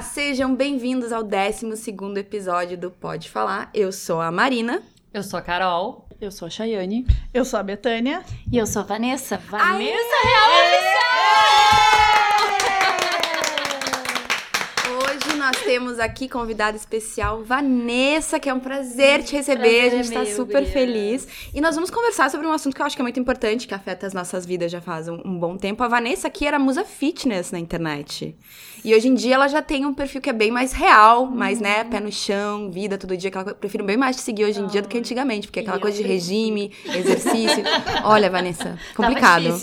Olá, sejam bem-vindos ao 12 episódio do Pode Falar. Eu sou a Marina. Eu sou a Carol. Eu sou a Chayane. Eu sou a Betânia. E eu sou a Vanessa. Vanessa Real Hoje nós temos aqui convidada especial, Vanessa, que é um prazer te receber. Prazer a gente está meu, super feliz. E nós vamos conversar sobre um assunto que eu acho que é muito importante, que afeta as nossas vidas já faz um, um bom tempo. A Vanessa aqui era musa fitness na internet. E hoje em dia ela já tem um perfil que é bem mais real, mais, né, pé no chão, vida todo dia. Aquela eu prefiro bem mais te seguir hoje em dia do que antigamente, porque aquela coisa de regime, exercício. Olha, Vanessa, complicado.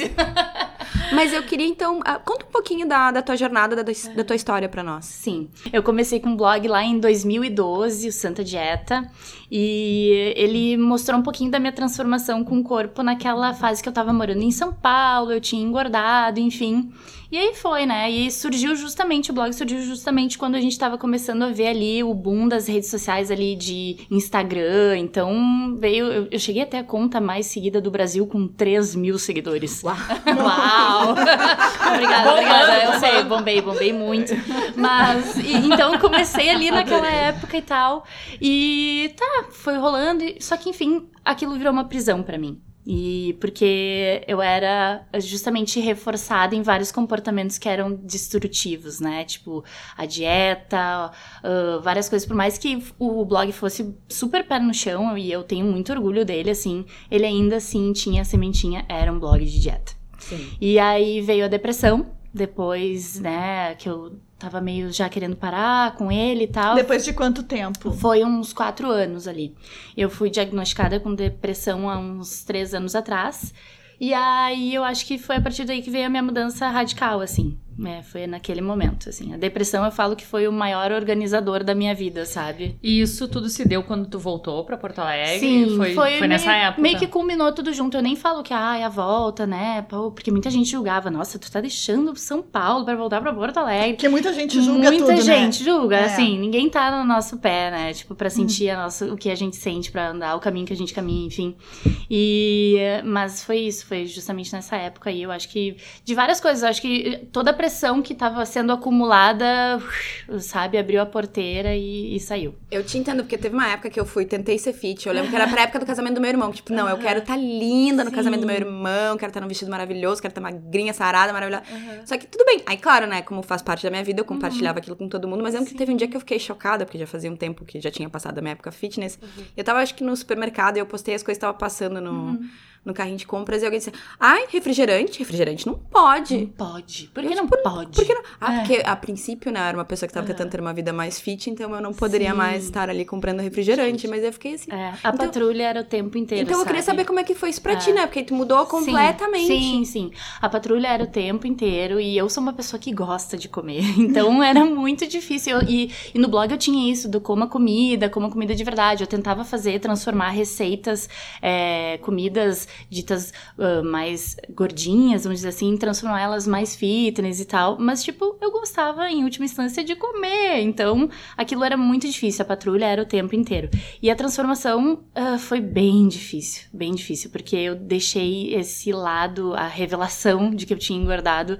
Mas eu queria então. ah, conta um pouquinho da, da tua jornada, da, da tua história pra nós. Sim, eu comecei com um blog lá em 2012, o Santa Dieta, e ele mostrou um pouquinho da minha transformação com o corpo naquela fase que eu tava morando em São Paulo, eu tinha engordado, enfim. E aí foi, né? E surgiu justamente, o blog surgiu justamente quando a gente tava começando a ver ali o boom das redes sociais ali de Instagram. Então veio, eu, eu cheguei até a conta mais seguida do Brasil com 3 mil seguidores. Uau! Uau! obrigada, obrigada. Eu sei, bombei, bombei muito. Mas, e- então comecei ali naquela época e tal. E tá, foi rolando. e- Só que, enfim, aquilo virou uma prisão pra mim. E porque eu era justamente reforçada em vários comportamentos que eram destrutivos, né? Tipo, a dieta, ah, várias coisas. Por mais que o blog fosse super pé no chão, e eu tenho muito orgulho dele, assim, ele ainda assim tinha a sementinha, era um blog de dieta. Sim. E aí veio a depressão, depois, né, que eu tava meio já querendo parar com ele e tal. Depois de quanto tempo? Foi uns quatro anos ali. Eu fui diagnosticada com depressão há uns três anos atrás. E aí eu acho que foi a partir daí que veio a minha mudança radical, assim. É, foi naquele momento, assim. A depressão eu falo que foi o maior organizador da minha vida, sabe? E isso tudo se deu quando tu voltou pra Porto Alegre? Sim, foi, foi, nessa meio, época. Meio que culminou tudo junto. Eu nem falo que, ah, é a volta, né? Pô, porque muita gente julgava. Nossa, tu tá deixando São Paulo pra voltar pra Porto Alegre. Porque muita gente julga Muita tudo, gente né? julga, É. assim, ninguém tá no nosso pé, né? Tipo, pra sentir a nossa, o que a gente sente, pra andar o caminho que a gente caminha, enfim. E, mas foi isso, foi justamente nessa época aí, eu acho que, de várias coisas, eu acho que toda a pressão que tava sendo acumulada, sabe, abriu a porteira e, e saiu. Eu te entendo, porque teve uma época que eu fui, tentei ser fit. Eu lembro que era pra época do casamento do meu irmão. Tipo, não, eu quero estar linda no Sim. casamento do meu irmão, quero estar num vestido maravilhoso, quero estar magrinha, sarada, maravilhosa. Só que tudo bem. Aí, claro, né, como faz parte da minha vida, eu compartilhava aquilo com todo mundo, mas eu lembro que teve um dia que eu fiquei chocada, porque já fazia um tempo que já tinha passado a minha época fitness. Eu tava, acho que no supermercado e eu postei as coisas que estavam passando no, no carrinho de compras e alguém disse: Ai, refrigerante? Refrigerante não pode. Não pode. Por que não pode? Por que não? Ah, É. porque a princípio, né, era uma pessoa que tava tentando ter uma vida mais fit, então eu não poderia mais estar ali comprando refrigerante, mas eu fiquei assim. É, a patrulha era o tempo inteiro, Então eu queria sabe? saber como é que foi isso pra ti, né? Porque tu mudou completamente. Sim, sim, sim. A patrulha era o tempo inteiro e eu sou uma pessoa que gosta de comer. Então era muito difícil. Eu- e, e no blog eu tinha isso do coma comida, coma comida de verdade. Eu tentava fazer, transformar receitas, é, comidas ditas ah, mais gordinhas, vamos dizer assim, transformar elas mais fitness e tal. Mas, tipo, eu gostava, em última instância, de comer. Então aquilo era muito difícil. A patrulha era o tempo inteiro. E a transformação ah, foi bem difícil, bem difícil, porque eu deixei esse lado, a revelação de que eu tinha engordado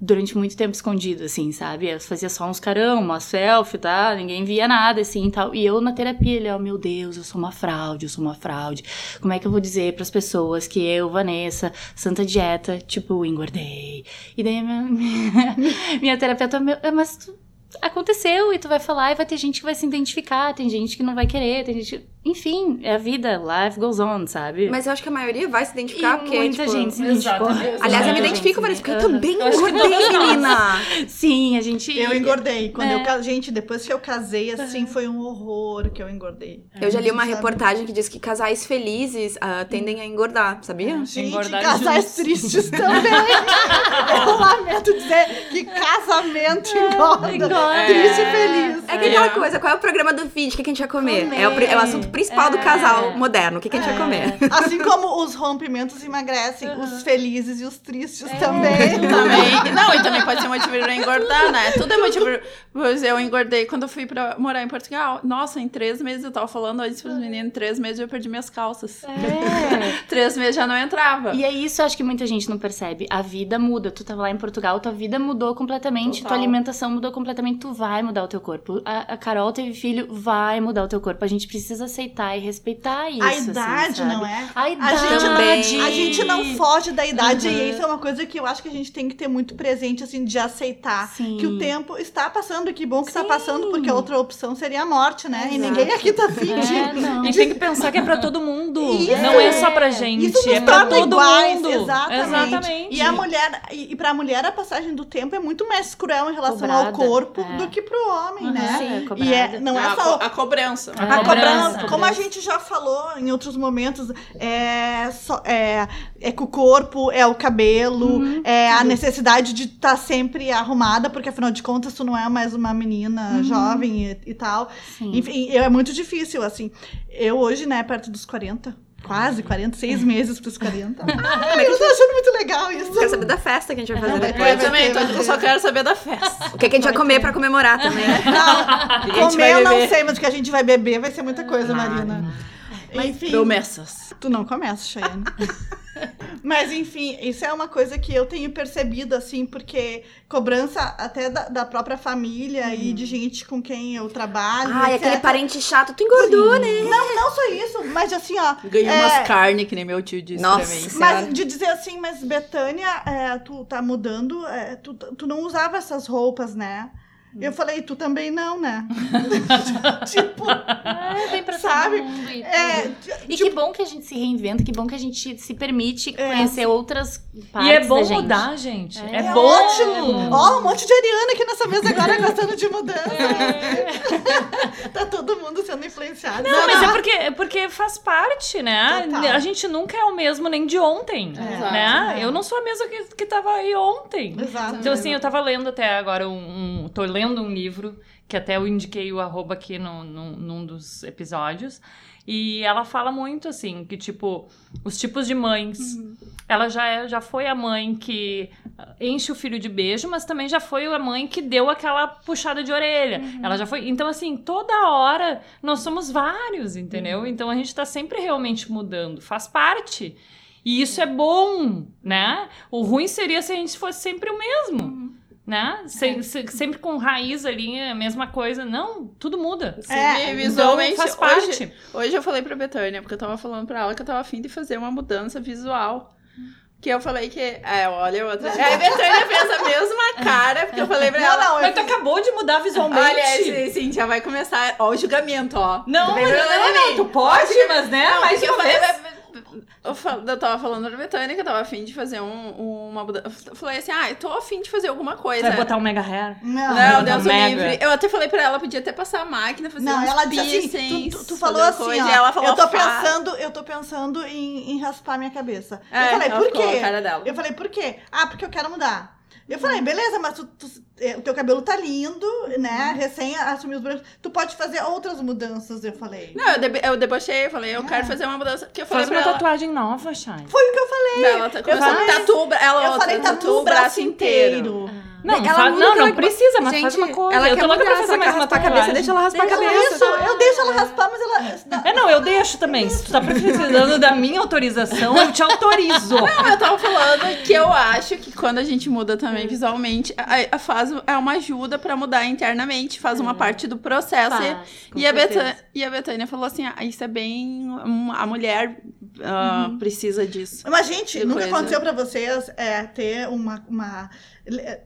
durante muito tempo escondido, assim, sabe? Eu fazia só uns carão, uma selfie, tá? Ninguém via nada, assim, e tal. E eu na terapia, ele, ó, meu Deus, eu sou uma fraude, eu sou uma fraude. Como é que eu vou dizer pras pessoas que eu, Vanessa, santa dieta, tipo, engordei? E daí minha, minha, minha terapeuta, "É, mas aconteceu e tu vai falar e vai ter gente que vai se identificar, tem gente que não vai querer, tem gente. Enfim, é a vida, life goes on, sabe? Mas eu acho que a maioria vai se identificar, E porque, muita tipo... gente se identificou. Aliás, eu me identifico, Vanessa, porque eu também Eu engordei, menina. Sim, a gente. Eu engordei. Quando É. eu Gente, depois que eu casei, assim, foi um horror que eu engordei. Eu já li uma Sabe? reportagem que diz que casais felizes ah, tendem a engordar, sabia? Gente, Engordar casais tristes também. eu lamento dizer que casamento engorda. engorda. Triste e feliz. É que aquela coisa, qual é o programa do vídeo? O que, a gente vai comer? Comer. É, o, é o assunto principal do É. casal moderno. O que, que a gente vai comer? Assim como os rompimentos emagrecem, os felizes e os tristes É. também. Também. Não, e também pode ser motivo pra engordar, né? Tudo é motivo, Pois eu engordei quando eu fui pra morar em Portugal. Nossa, em três meses, eu tava falando antes pros meninos, em três meses eu perdi minhas calças. É. Três meses já não entrava. E é isso, eu acho que muita gente não percebe. A vida muda. Tu tava lá em Portugal, tua vida mudou completamente, Total. tua alimentação mudou completamente, tu vai mudar o teu corpo. A, a Carol teve filho, vai mudar o teu corpo. A gente precisa aceitar e respeitar isso. A assim, idade, sabe? não é? A A idade. gente, Também. não, a gente não foge da idade Uhum. e isso é uma coisa que eu acho que a gente tem que ter muito presente, assim, de aceitar Sim. que o tempo está passando, e que bom que está passando, porque a outra opção seria a morte, né? E Exato. ninguém aqui tá afim de... É, não. E tem que pensar que é pra todo mundo. Isso. Não é só pra gente. Isso é pra todo iguais, mundo. exatamente. Exatamente. E a mulher, e, e pra mulher a passagem do tempo é muito mais cruel em relação Cobrada, ao corpo é. do que pro homem, né? Sim, é e é, cobrada. não é a, só co- a cobrança. A a cobrança, cobrança, como a gente já falou em outros momentos, é, só- é, é com o corpo, é o cabelo, Uhum, é a necessidade de estar sempre arrumada, porque afinal de contas tu não é mais uma menina jovem e, e tal. Uhum. Sim. Enfim, é muito difícil, assim. Eu hoje, né, perto dos 40, quase 46 meses pros 40. Ai, eu tô achando muito legal isso. Quero saber da festa que a gente vai fazer vai depois. Eu também, eu só quero saber da festa. O que, que a gente vai comer pra comemorar também. Não, comer eu não sei, mas o que a gente vai beber vai ser muita coisa, Marina. Enfim. Promessas. Tu não começa, Cheyenne. Mas, enfim, isso é uma coisa que eu tenho percebido, assim, porque cobrança até da, da própria família e de gente com quem eu trabalho. Ai, etc. aquele parente chato, tu engordou, né? Não, não só isso, mas assim, ó. Ganhei é, umas carnes, que nem meu tio disse Nossa. pra mim. Senhora. Mas de dizer assim, mas Betânia, é, tu tá mudando, é, tu, tu não usava essas roupas, né? Eu falei, tu também não, né? tipo, É, vem pra Sabe? todo mundo. E, é, e que bom que a gente se reinventa, que bom que a gente se permite É. conhecer outras partes E é bom da gente. mudar, gente. É, É é bom. ótimo! Ó, um monte de Ariana aqui nessa mesa agora gostando de mudança. tá todo mundo sendo influenciado. Não, mas é porque, é porque faz parte, né? Total. A gente nunca é o mesmo nem de ontem, Exato, né? é. Eu não sou a mesma que, que tava aí ontem. Exato. Então, assim, eu tava lendo até agora um, um- Tô lendo um livro, que até eu indiquei o arroba aqui no, no- num dos episódios. E ela fala muito, assim, que, tipo, os tipos de mães. Ela já, é, já foi a mãe que enche o filho de beijo, mas também já foi a mãe que deu aquela puxada de orelha. Ela já foi. Então, assim, toda hora nós somos vários, entendeu? Então a gente tá sempre realmente mudando. Faz parte. E isso é bom, né? O ruim seria se a gente fosse sempre o mesmo. Né? Se- se- sempre com raiz ali, a mesma coisa. Não, tudo muda. É, visualmente, então faz parte. Hoje, hoje eu falei pra Betânia, porque eu tava falando pra ela que eu tava afim de fazer uma mudança visual. Que eu falei que. É, olha outra. Aí a Betânia fez a mesma cara, porque eu falei pra ela. Não, não, Mas tu acabou de mudar visualmente. Olha, esse- sim, já vai começar. Ó, o julgamento, ó. Não, mas pra não, não, mim. tu pode, mas né? Não, uma eu falei. vez. Eu, tava falando que eu tava afim de fazer um, uma mudança. Eu falei assim, ah, eu tô afim de fazer alguma coisa. Vai botar um mega hair. Não, Não, Não, Deus o mega. livre. Eu até falei pra ela, podia até passar a máquina, fazer Não, uns ela disse assim, tu, tu- tu falou assim, coisa, ó, e ela falou, eu tô pensando, eu tô pensando em, em raspar minha cabeça. É, eu falei, por quê? a cara dela. Eu falei, por quê? Ah, porque eu quero mudar. Eu falei, beleza, mas tu, tu- é, o teu cabelo tá lindo, né? Uhum. Recém assumiu os brancos. Tu pode fazer outras mudanças, eu falei. Não, eu, debe- eu debochei, eu falei, eu quero fazer uma mudança. Porque eu falei Faz uma ela. tatuagem nova, Shai. Foi o que eu falei. Ela tá começando falei- tatu, ela eu falei, tatu no braço inteiro. Não, Ela fa- muda não, não precisa, mas Gente, faz uma coisa. Ela eu quer tô louca pra fazer mais uma raspar a cabeça, tatuagem. deixa ela raspar a Isso, cabeça. eu deixo ela raspar, mas ela. É, não, eu deixo também. Se tu tá precisando da minha autorização, eu te autorizo. Não, eu tava falando que eu acho que quando a gente muda também visualmente, a, a faz é uma ajuda pra mudar internamente, faz uma parte do processo. Faz, e, e a. Betânia, e a Betânia falou assim: ah, isso é bem. um, A mulher ah, precisa disso. Mas, gente, nunca coisa. aconteceu pra vocês é, ter uma, uma.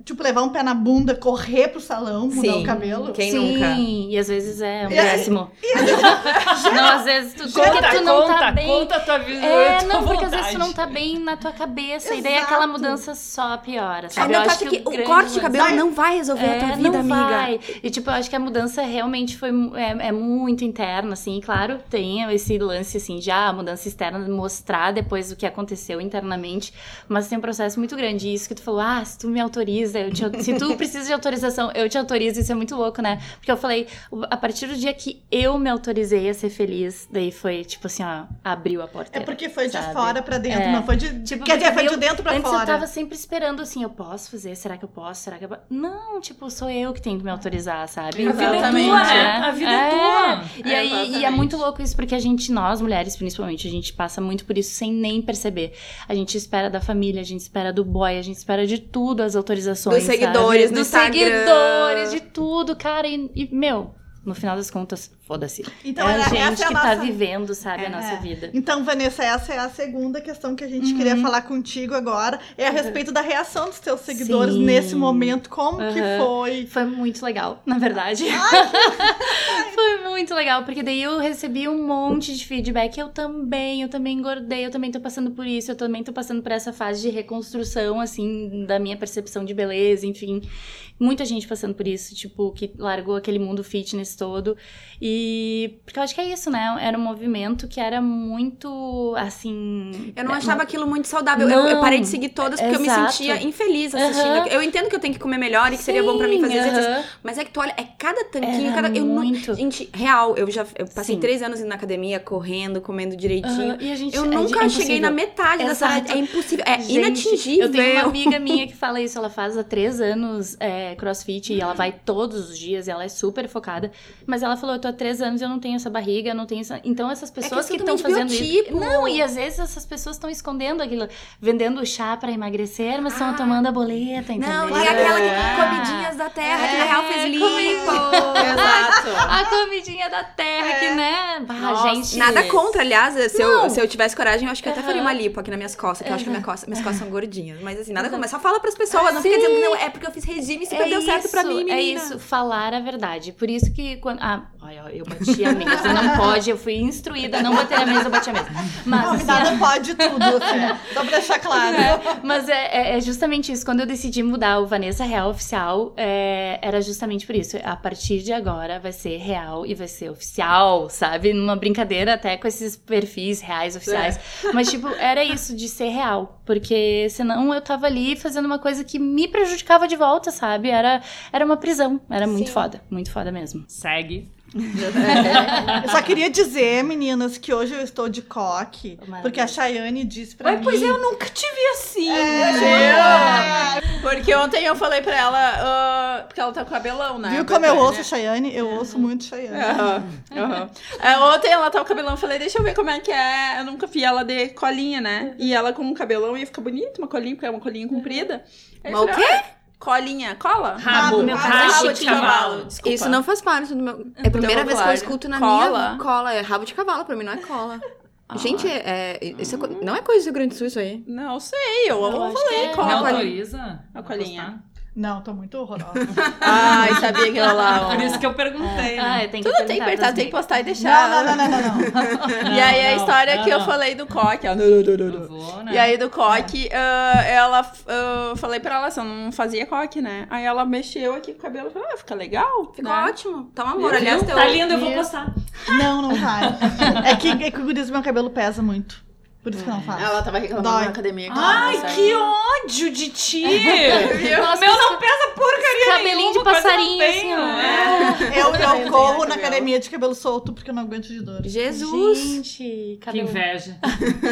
Tipo, levar um pé na bunda, correr pro salão, mudar Sim. o cabelo? Quem Sim, nunca? e às vezes é um E aí- péssimo. não, às vezes tu, porque Conta, tu não conta, tá bem. conta a tua vida. É, tua não, porque às vontade. vezes tu não tá bem na tua cabeça. E daí Exato. aquela mudança só piora, sabe? não Eu acho acha que, o corte de cabelo não vai resolver a tua É, vida, não amiga. vai. E, tipo, eu acho que a mudança realmente foi é, é muito interna, assim. E, claro, tem esse lance, assim, já a mudança externa, mostrar depois o que aconteceu internamente. Mas tem um processo muito grande. E isso que tu falou, ah, se tu me autoriza, eu te, se tu precisa de autorização, eu te autorizo, isso é muito louco, né? Porque eu falei, a partir do dia que eu me autorizei a ser feliz, daí foi, tipo assim, ó, abriu a porta. É porque foi de sabe? fora pra dentro, É. não foi de. Tipo, quer dizer, foi de dentro pra Antes fora. eu tava sempre esperando assim, eu posso fazer? Será que eu posso? Será que eu posso? Não, tipo, sou eu que tenho que me autorizar, sabe? A vida é tua, né? né? A vida é, tua. E aí, e é muito louco isso, porque a gente, nós mulheres principalmente, a gente passa muito por isso sem nem perceber. A gente espera da família, a gente espera do boy, a gente espera de tudo as autorizações. Dos seguidores sabe? Dos seguidores, de tudo, cara. E, e, meu, no final das contas, foda-se. Então, é a gente essa é a que tá nossa- vivendo, sabe, a É. nossa vida. Então, Vanessa, essa é a segunda questão que a gente queria Uhum. falar contigo agora. É a respeito da reação dos teus seguidores Sim. nesse momento. Como que Aham. foi? Foi muito legal, na verdade. Foi muito legal, porque daí eu recebi um monte de feedback. Eu também, eu também engordei, eu também tô passando por isso, eu também tô passando por essa fase de reconstrução, assim, da minha percepção de beleza, enfim. Muita gente passando por isso, tipo, que largou aquele mundo fitness todo. E. Porque eu acho que é isso, né? Era um movimento que era muito, assim. Eu não é, achava aquilo muito saudável. Eu, eu Não. parei de seguir todas porque eu me Exato. sentia infeliz assistindo. Eu entendo que eu tenho que comer melhor e que seria bom pra mim fazer Sim, exercício. Mas é que tu olha, é cada tanquinho, Era cada. Eu não, muito. gente, real, eu já eu passei Sim. três anos indo na academia, correndo, comendo direitinho. E a gente, Eu é nunca de- cheguei na metade dessa. Exato. É impossível. É Gente, inatingível. Eu tenho uma amiga minha que fala isso. Ela faz há três anos é, crossfit e ela vai todos os dias e ela é super focada. Mas ela falou: Eu tô há três anos e eu não tenho essa barriga, eu não tenho essa. Então essas pessoas que estão totalmente fazendo biotipo. isso. Não, e às vezes essas pessoas estão escondendo aquilo, vendendo chá pra emagrecer, mas estão Ah. tomando a boleta, entendeu? Não, e aquela que É. comidinhas da terra que na real fez É, limpo. Exato. A comidinha da terra, que né? Bah, Nossa, gente. Nada contra, aliás, se eu, Não. se eu tivesse coragem, eu acho que eu até faria uma lipo aqui nas minhas costas, que eu acho que minha costa, minhas costas são gordinhas. Mas assim, nada contra, mas só fala pras pessoas, não fica Sim. dizendo, não, é porque eu fiz regime e super deu certo pra mim, menina. É isso, falar a verdade. Por isso que quando. Ah, eu bati a mesa, não pode, eu fui instruída a não bater a mesa, eu bati a mesa. Mas, assim, Convidada pode tudo, assim, só pra deixar claro. mas é, é- é justamente isso. Quando eu decidi mudar o Vanessa Real Oficial, é, era justamente por isso. A partir de agora vai ser real e vai ser oficial, sabe? Numa brincadeira até com esses perfis reais oficiais. Mas, tipo, era isso de ser real. Porque senão eu tava ali fazendo uma coisa que me prejudicava de volta, sabe? Era, era uma prisão. Era muito Sim. foda. Muito foda mesmo. Segue. Eu só queria dizer, meninas, que hoje eu estou de coque, Maravilha. porque a Chayane disse pra Mas, mim... pois eu nunca te vi assim. É. viu? Porque ontem eu falei pra ela, ah, porque ela tá com cabelão, né? Viu como eu Betânia? ouço Chayane? Eu ouço muito Chayane. Aham, aham. É, ontem ela tava com cabelão, eu falei, deixa eu ver como é que é. Eu nunca vi ela de colinha, né? E ela com um cabelão ia ficar bonito, uma colinha, porque é uma colinha comprida. Aí eu Mas o quê? Ah, Colinha, cola? Rabo. meu Rabo, é de cavalo. Desculpa. Isso não faz parte do meu. É a primeira vez que eu escuto na Cola? minha cola. É rabo de cavalo, pra mim não é cola. Gente, é, é- isso é co- não é coisa do Rio Grande do Sul isso aí. Não sei, eu, Eu falei, é. cola. Me autoriza? A colinha. Não, tô muito horrorosa. Ai, sabia que ela lá. ó. Por isso que eu perguntei, Ah, né? eu tenho que Tudo tem que apertar, tem que postar e deixar. Não, não, não, não, não, não. E aí a história não, que eu falei do coque, ó. Né? E aí do coque, ah, ela, ah, falei pra ela assim, eu não fazia coque, né? Aí ela mexeu aqui com o cabelo, falei, ah, fica legal. Ficou né? ótimo. Tá um amor. Aliás, teu... Tá lindo, eu vou postar. Não, não vai. É que, é que o meu cabelo pesa muito. Por isso que eu não faço. Ela tava reclamando Dói. na academia. que ela Ai, consegue. que ódio de ti! Nossa, Meu não pesa porcaria Cabelinho nenhuma, de passarinho, assim, ó. é. Eu, também eu corro na academia de cabelo solto porque eu não aguento de dor. Jesus. Gente, Que cabelo. inveja.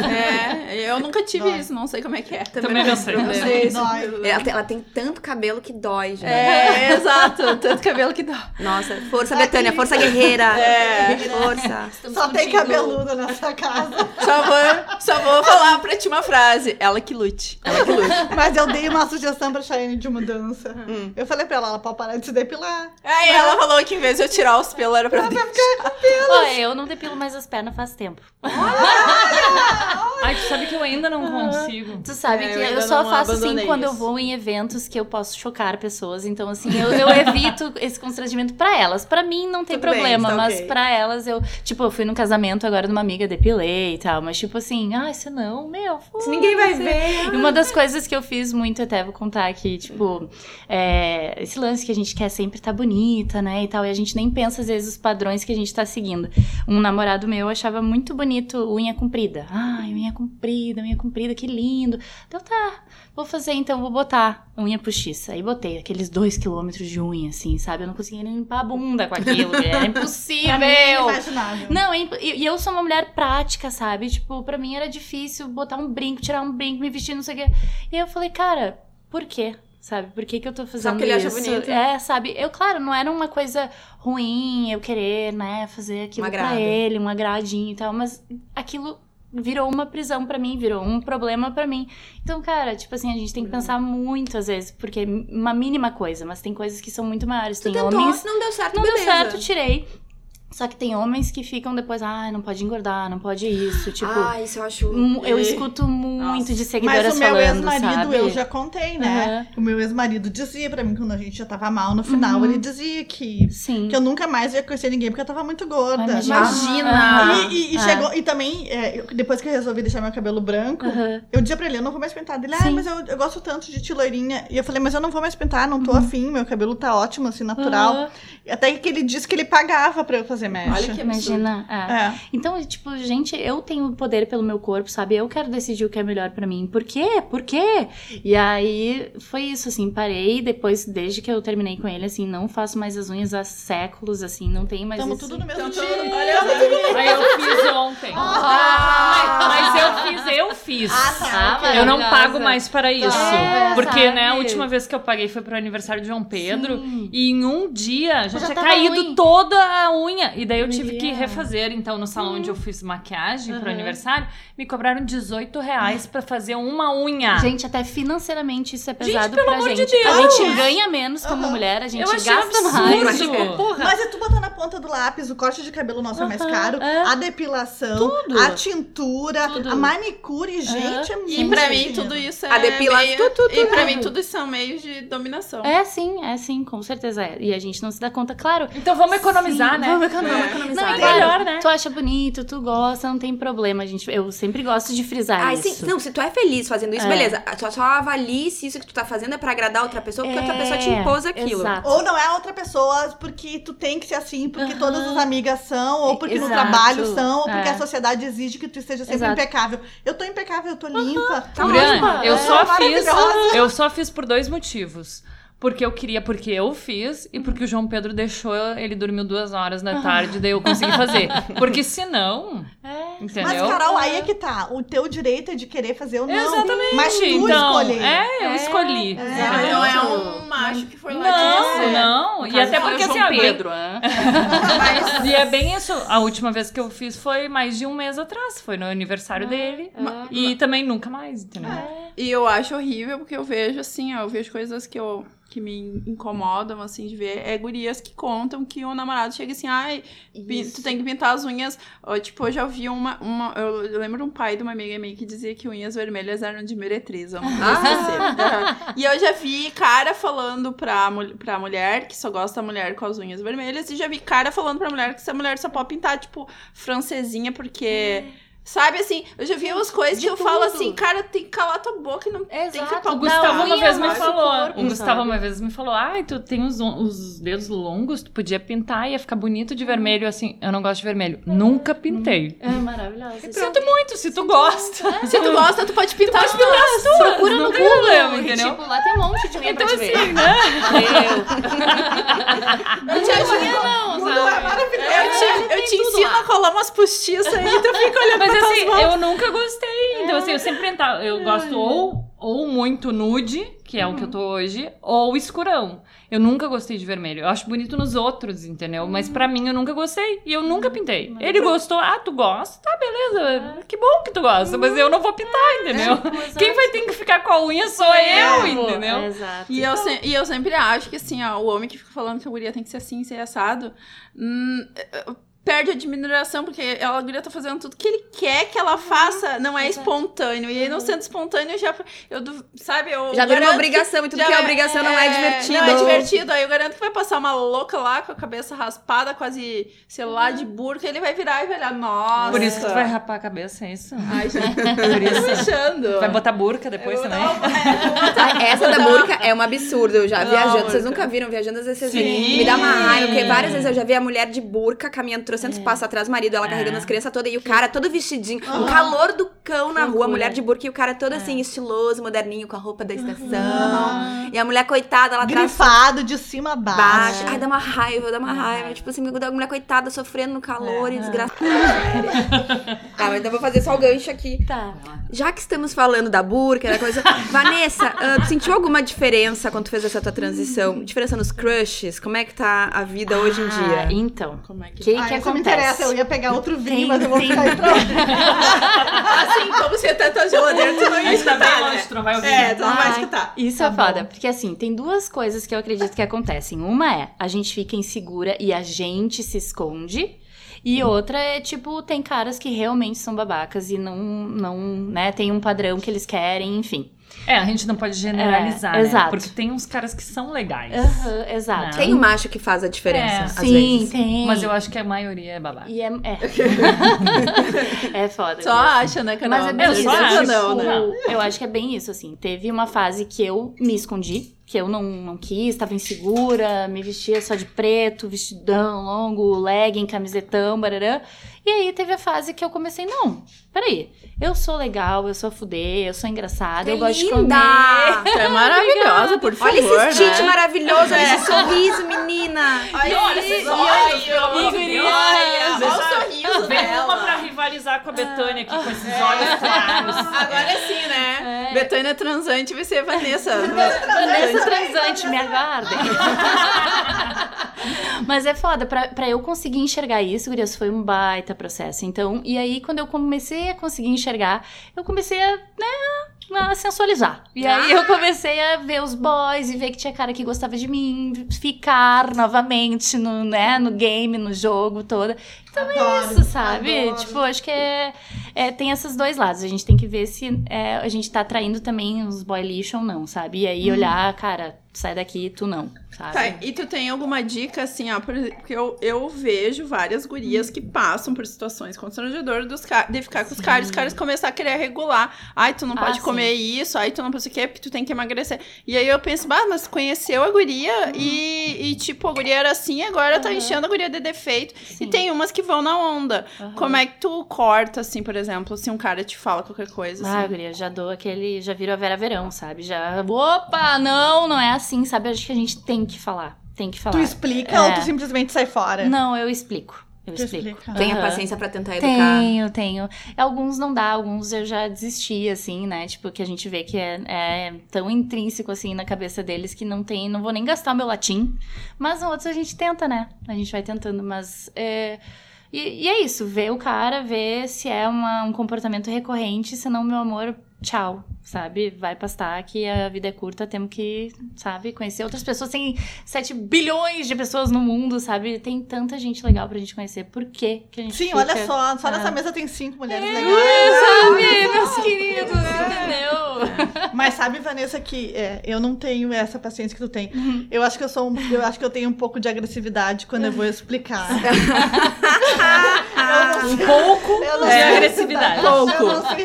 É, eu nunca tive Dói. isso, não sei como é que é. Também não sei. Não sei se- Dói. Ela tem, ela tem tanto cabelo que dói, gente. É, exato, tanto cabelo que dá. Nossa, força, Betânia, força guerreira. É. Força. Estamos Só tem cabeluda nessa casa. Só vou, só vou falar pra ti uma frase. Ela que lute. Ela que lute. Mas eu dei uma sugestão pra Chayane de mudança. Hum. Eu falei pra ela, ela pode parar de se depilar. Aí ela falou que em vez de eu tirar os pelos, era pra deixar. Ó, eu não depilo mais as pernas faz tempo. Ai, tu sabe que eu ainda não consigo. Tu sabe É, que eu eu, só faço assim abandonei quando eu isso. vou em eventos que eu posso chocar pessoas. Então, assim, eu, eu evito esse constrangimento pra elas. Pra mim não tem Tudo bem, problema, tá mas ok. pra elas eu. Tipo, eu fui no casamento agora de uma amiga, depilei e tal. Mas, tipo assim, ai, se não, meu. Se ninguém vai ver. E uma das coisas que eu fiz muito, até vou contar aqui, tipo, é, esse lance que a gente quer sempre estar bonita, né, e tal, e a gente nem pensa, às vezes, os padrões que a gente tá seguindo. Um namorado meu achava muito bonito unha comprida. Ai, unha comprida, unha comprida, que lindo. Então tá, vou fazer então, vou botar unha postiça. Aí botei aqueles dois quilômetros de unha, assim, sabe? Eu não conseguia nem limpar a bunda com aquilo, era impossível. Não, é e eu sou uma mulher prática, sabe? Tipo, pra mim era difícil botar um brinco, tirar um brinco, me vestir, não sei o quê. E aí eu falei, cara, por quê? Sabe? Por que, que eu tô fazendo porque ele acha isso? bonito. É, sabe? Eu, claro, não era uma coisa ruim eu querer, né, fazer aquilo pra ele, um agradinho e tal, mas aquilo virou uma prisão pra mim, virou um problema pra mim. Então, cara, tipo assim, a gente tem que pensar muito às vezes, porque é uma mínima coisa, mas tem coisas que são muito maiores. Tu Tem tentou, homens não deu certo, não beleza. deu certo, tirei. Só que tem homens que ficam depois, ah, não pode engordar, não pode isso. Tipo, Ah, isso eu acho... eu escuto muito Nossa. de seguidoras Mas o meu falando, ex-marido, eu já contei, né? O meu ex-marido dizia pra mim, quando a gente já tava mal no Uhum. final, ele dizia que, Sim. que eu nunca mais ia conhecer ninguém porque eu tava muito gorda. Imagina! Ah, E, e- e ah. chegou, e também, é, depois que eu resolvi deixar meu cabelo branco, Aham. eu dizia pra ele, eu não vou mais pintar. Ele, ah, Sim. mas eu, eu gosto tanto de ti loirinha. E eu falei, mas eu não vou mais pintar, não tô afim, meu cabelo tá ótimo, assim, natural. Até que ele disse que ele pagava pra eu fazer mecha. Olha que. Imagina. é. É. Então, tipo, gente, eu tenho poder pelo meu corpo, sabe? Eu quero decidir o que é melhor pra mim. Por quê? Por quê? E aí foi isso, assim, parei. Depois, desde que eu terminei com ele, assim, não faço mais as unhas há séculos, assim, não tenho mais Tamo esse- tudo no mesmo Então, time. tu- olha, Aí eu fiz ontem. Ah, Mas eu fiz, eu fiz. Ah, Eu não pago mais para isso. É, porque, sabe? né, a última vez que eu paguei foi pro aniversário de João Pedro. Sim. E em um dia já, Já tinha caído ruim. toda a unha. E daí eu tive que Guria. refazer. Então, no salão onde eu fiz maquiagem pro Aham. aniversário, me cobraram 18 reais pra fazer uma unha. Gente, até financeiramente isso é pesado pelo pra amor de gente. Deus! A gente ganha menos como Aham. mulher, a gente gasta mais. Porra. Mas é tu botar na ponta do lápis, o corte de cabelo nosso é mais caro, é. a depilação, Tudo. a tintura, Tudo. a manicure, gente, é muito E pra mim, tudo isso é. A depilação, meio- tudo, tudo, E pra mim, tudo isso são meios de dominação. É sim, é sim, com certeza é. E a gente não se dá conta, claro. Então vamos economizar, Sim, né? Vamos economizar. É. economizar. Não, é É melhor, né? Tu acha bonito, tu gosta, não tem problema, gente. Eu sempre gosto de frisar Ai, isso. sim, não, se tu é feliz fazendo isso, É. beleza. Só, só avalie se isso que tu tá fazendo é pra agradar outra pessoa, porque outra pessoa te É, impôs aquilo. Exato. Ou não é outra pessoa porque tu tem que ser assim, porque Aham. todas as amigas são, ou porque no Exato. trabalho são, ou porque É. a sociedade exige que tu esteja sempre Exato. impecável. Eu tô impecável, eu tô limpa. Tá Juliana, ótima. eu É, só fiz. Eu só fiz por dois motivos. Porque eu queria, porque eu fiz, e porque o João Pedro deixou, ele dormiu duas horas da tarde, daí eu consegui fazer. Porque senão, É. entendeu? Mas, Carol, aí é que tá. O teu direito é de querer fazer ou não. Exatamente. Mas tu então, escolher. é, eu É, escolhi. é. Não é um macho que foi lá Não, não. E até porque assim, bem- Pedro, hã? e é bem isso. A última vez que eu fiz foi mais de um mês atrás. Foi no aniversário dele. E também nunca mais, entendeu? E eu acho horrível porque eu vejo assim, ó, eu vejo coisas que eu que me incomodam assim de ver é gurias que contam que o namorado chega assim, ai, pin- tu tem que pintar as unhas. Tipo, eu já vi uma, uma eu, lembro um pai de uma amiga minha que dizia que unhas vermelhas eram de meretriz, vamos dizer. Aham. E eu já vi cara falando pra, mul- pra mulher que só gosta da mulher com as unhas vermelhas e já vi cara falando pra mulher que essa mulher só pode pintar tipo francesinha porque Sabe assim, eu já vi umas coisas que eu falo tudo. assim, cara, tem que calar tua boca e não tem que Exato. O Gustavo uma vez me falou. corpo, o Gustavo sabe? uma vez me falou: Ai, tu tem os, os dedos longos, tu podia pintar, ia ficar bonito de vermelho. Assim, eu não gosto de vermelho. Nunca pintei. É maravilhosa. Sinto muito, se tu gosta. Se tu gosta, tu pode pintar as pintar as tuas. Procura não no tem Google, problema, entendeu? Tipo, lá tem um monte de unha Então pra te ver. assim, né? Eu te ajudo. Não, Mundo é maravilhoso. Eu te, eu te ensino a colar umas postiças aí, tu fica olhando assim, mãos. eu nunca gostei. Então, assim, eu sempre tentava. Eu gosto ou, ou muito nude, que é o que eu tô hoje, ou escurão. Eu nunca gostei de vermelho. Eu acho bonito nos outros, entendeu? Mas pra mim eu nunca gostei. E eu nunca pintei. Ele gostou. Ah, tu gosta? Tá, beleza. Que bom que tu gosta. Mas eu não vou pintar, entendeu? Quem vai ter que ficar com a unha sou eu, entendeu? Exato. E eu, se- e eu sempre acho que, assim, ó, o homem que fica falando que a guria tem que ser assim, ser assado, hum, eh, perde a admiração, porque ela, guria tá fazendo tudo que ele quer que ela faça, não é Exato. espontâneo. E aí, não sendo espontâneo, já, eu, sabe, eu Já vira uma obrigação e tudo que é é- obrigação não é divertido. Não é divertido. Aí eu garanto que vai passar uma louca lá com a cabeça raspada, quase, sei lá, de burca, ele vai virar e vai olhar, nossa. Por isso que tu vai rapar a cabeça, é isso? Ai, gente, por isso deixando. Vai botar burca depois também? Ah, Essa da burca é um absurdo. Eu já Não, viajando. Vocês nunca viram viajando? Às vezes vocês me dá uma raiva, porque várias vezes eu já vi a mulher de burca caminhando, trouxe trocentos passos atrás do marido, ela carregando as crianças todas, e o cara todo vestidinho, o calor do cão na rua, a mulher de burca, e o cara todo assim, estiloso, moderninho, com a roupa da estação. E a mulher coitada lá atrás. Grifado de cima a baixo. Baixo. Ai, dá uma raiva, dá uma raiva. Tipo assim, a mulher coitada sofrendo no calor e desgraçada. tá, mas então eu vou fazer só o gancho aqui. Tá. Já que estamos falando da burca, da coisa. Vanessa, ah, tu sentiu alguma diferença quando tu fez essa tua transição? Diferença nos crushes? Como é que tá a vida hoje em Ah, dia? então, Como é que... o que, Ah, que isso me interessa, eu ia pegar outro vinho, Tem- mas eu vou tem- ficar aí pra Assim, como você tá geladeira, tu não ia tá bem escutar, longe, né? tu não vai ouvir. É, tu não vai Ai, escutar. Isso Tá é foda, porque assim, tem duas coisas que eu acredito que acontecem. Uma é, a gente fica insegura e a gente se esconde. E outra é, tipo, tem caras que realmente são babacas e não, não, né, tem um padrão que eles querem, enfim. É, a gente não pode generalizar, É, né? exato. Porque tem uns caras que são legais. Aham, exato. Tem o macho que faz a diferença, É, às Sim, vezes. tem. Mas eu acho que a maioria é babaca. E é. É, é foda. Só acha, né, Carol? Mas é Eu bem só isso. acho, Não, né? Eu acho que é bem isso, assim. Teve uma fase que eu me escondi, que eu não, não quis, tava insegura, me vestia só de preto, vestidão longo, legging, camisetão, barará. E aí teve a fase que eu comecei, não, peraí, eu sou legal, eu sou fudê, eu sou engraçada, eu Que gosto de linda! comer. Tu é maravilhosa, por favor, Olha esse tite né? maravilhoso, olha esse sorriso, menina. E olha esses olhos, pelo amor de Deus. Olha, o sorriso Vem dela. uma pra rivalizar com a Betânia aqui, com esses olhos claros. Agora sim, né? É. Betânia transante vai ser Vanessa. Vanessa transante, me aguardem. Mas é foda, pra, pra eu conseguir enxergar isso, Gurias, foi um baita processo. Então, e aí quando eu comecei a conseguir enxergar, eu comecei a, né, a sensualizar. E aí eu comecei a ver os boys e ver que tinha cara que gostava de mim, ficar novamente no, né, no game, no jogo todo. Então é isso, sabe? adoro. Tipo, acho que é, é, tem esses dois lados. A gente tem que ver se é, a gente tá atraindo também os boy lixo ou não, sabe? E aí olhar, cara, sai daqui, tu não, sabe? Tá, e tu tem alguma dica, assim, ó, porque eu, eu vejo várias gurias que passam por situações constrangedoras dos de ficar com os caras, os caras começar a querer regular. Ai, tu não Ah, pode sim. comer isso, ai, tu não pode o quê, porque tu tem que emagrecer. E aí eu penso, bah, mas conheceu a guria e, e, tipo, a guria era assim, agora tá enchendo a guria de defeito. Sim. E tem umas que vão na onda. Aham. Como é que tu corta, assim, por exemplo, se um cara te fala qualquer coisa, Ah, assim? guria, já dou aquele. Já viro a Vera Verão, sabe? Já. Opa, não, não é assim, sabe? Acho que a gente tem que falar. Tem que falar. Tu explica É. ou tu simplesmente sai fora? Não, eu explico. Eu Tu explico. explica. Tenha Aham. paciência pra tentar educar. Tenho, tenho. Alguns não dá, alguns eu já desisti, assim, né? Tipo, que a gente vê que é, é tão intrínseco, assim, na cabeça deles que não tem, não vou nem gastar o meu latim. Mas outros a gente tenta, né? A gente vai tentando, mas. É... E, e é isso, ver o cara, ver se é uma- um comportamento recorrente, senão, meu amor, tchau, sabe? Vai pastar que a vida é curta, temos que, sabe, conhecer outras pessoas. Tem 7 bilhões de pessoas no mundo, sabe? Tem tanta gente legal pra gente conhecer. Por que que a gente Sim, fica... olha só, só Ah. nessa mesa tem cinco mulheres É, legais. sabe, meus queridos, entendeu? Mas sabe, Vanessa, que é, eu não tenho essa paciência que tu tem. Uhum. Eu acho que eu sou um, eu acho que eu tenho um pouco de agressividade quando eu vou explicar. Um pouco de agressividade.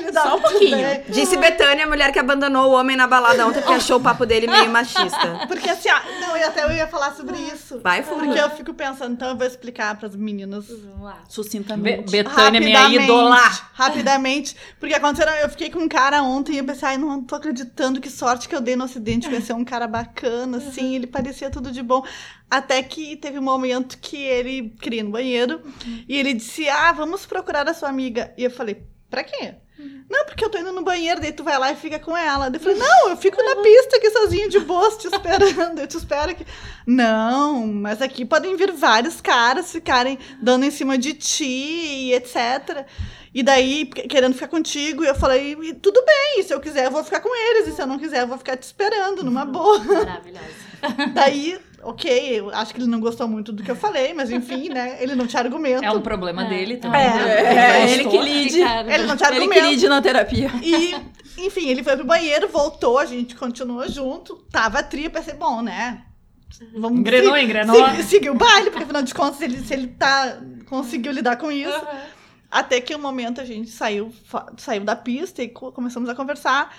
Lidar Só um pouquinho. bem. Disse Betânia, a mulher que abandonou o homem na balada ontem porque achou o papo dele meio machista. Porque assim, ó, não, eu até eu ia falar sobre isso. Vai, fundo. Porque eu fico pensando, então eu vou explicar pras meninas Vamos lá. Be Sucintamente. Betânia, minha rapidamente, ídola. Rapidamente. Porque aconteceu, eu fiquei com um cara ontem e eu pensei, ai, não tô acreditando que sorte que eu dei no acidente. Conhecer um cara bacana, assim, ele parecia tudo de bom. Até que teve um momento que ele queria ir no banheiro e ele disse: Ah, vamos procurar a sua amiga. E eu falei, pra quê? Não, porque eu tô indo no banheiro, daí tu vai lá e fica com ela. Daí eu falei, não, eu fico na pista aqui sozinho de boas, te esperando. Eu te espero aqui. Não, mas aqui podem vir vários caras ficarem dando em cima de ti e etc. E daí, que- querendo ficar contigo, e eu falei, tudo bem, se eu quiser, eu vou ficar com eles, e se eu não quiser, eu vou ficar te esperando, numa boa. Maravilhosa. Daí, ok, eu acho que ele não gostou muito do que eu falei, mas enfim, né? Ele não te argumenta. É um problema É. dele também. É, né? É, Ele que lide. Ele não te Ele que lide na terapia. E, enfim, ele foi pro banheiro, voltou, a gente continuou junto, tava tri, pensei, bom, né? Vamos Engrenou, se- engrenou. se- seguir o baile, porque afinal de contas, ele, se ele tá, conseguiu lidar com isso. Até que um momento a gente saiu, saiu da pista e co- começamos a conversar.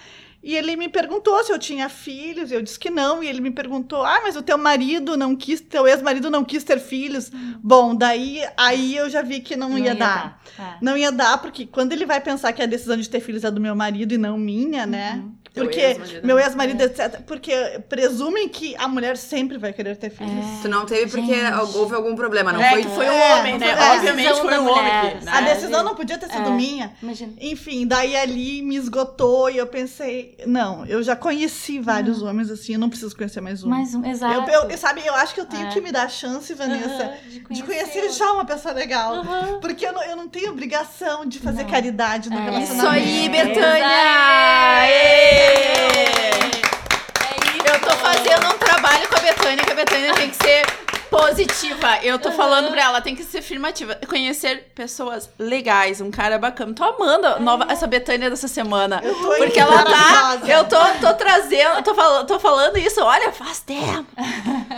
E ele me perguntou se eu tinha filhos, eu disse que não. E ele me perguntou: ah, mas o teu marido não quis, teu ex-marido não quis ter filhos. Bom, daí aí eu já vi que não, ia, dar. É. Não ia dar, porque quando ele vai pensar que a decisão de ter filhos é do meu marido e não minha, né? Teu Porque ex-marido. meu ex-marido, etc. Porque presumem que a mulher sempre vai querer ter filhos. Tu não teve porque Gente. houve algum problema, não é, foi? que foi o É, homem, né? é. Obviamente Decisão foi o homem mulher, que. A né? decisão não podia ter sido É. minha. Imagina. Enfim, daí ali me esgotou e eu pensei, não, eu já conheci vários homens assim, eu não preciso conhecer mais um. Mais um, exato. eu, eu- sabe, eu acho que eu tenho É. que me dar a chance, Vanessa, Aham, de conhecer já uma pessoa legal. Aham. Porque eu não, eu não tenho obrigação de fazer Não. caridade no É. relacionamento. Isso aí, Betânia! Betânia! É Eu tô fazendo um trabalho com a Betânia, que a Betânia tem que ser positiva. Eu tô falando pra ela, tem que ser afirmativa. Conhecer pessoas legais, um cara bacana. Tô amando a nova, essa Betânia dessa semana. Eu tô Porque ela tá. Eu tô, tô trazendo, tô falando, tô falando isso, olha, faz tempo.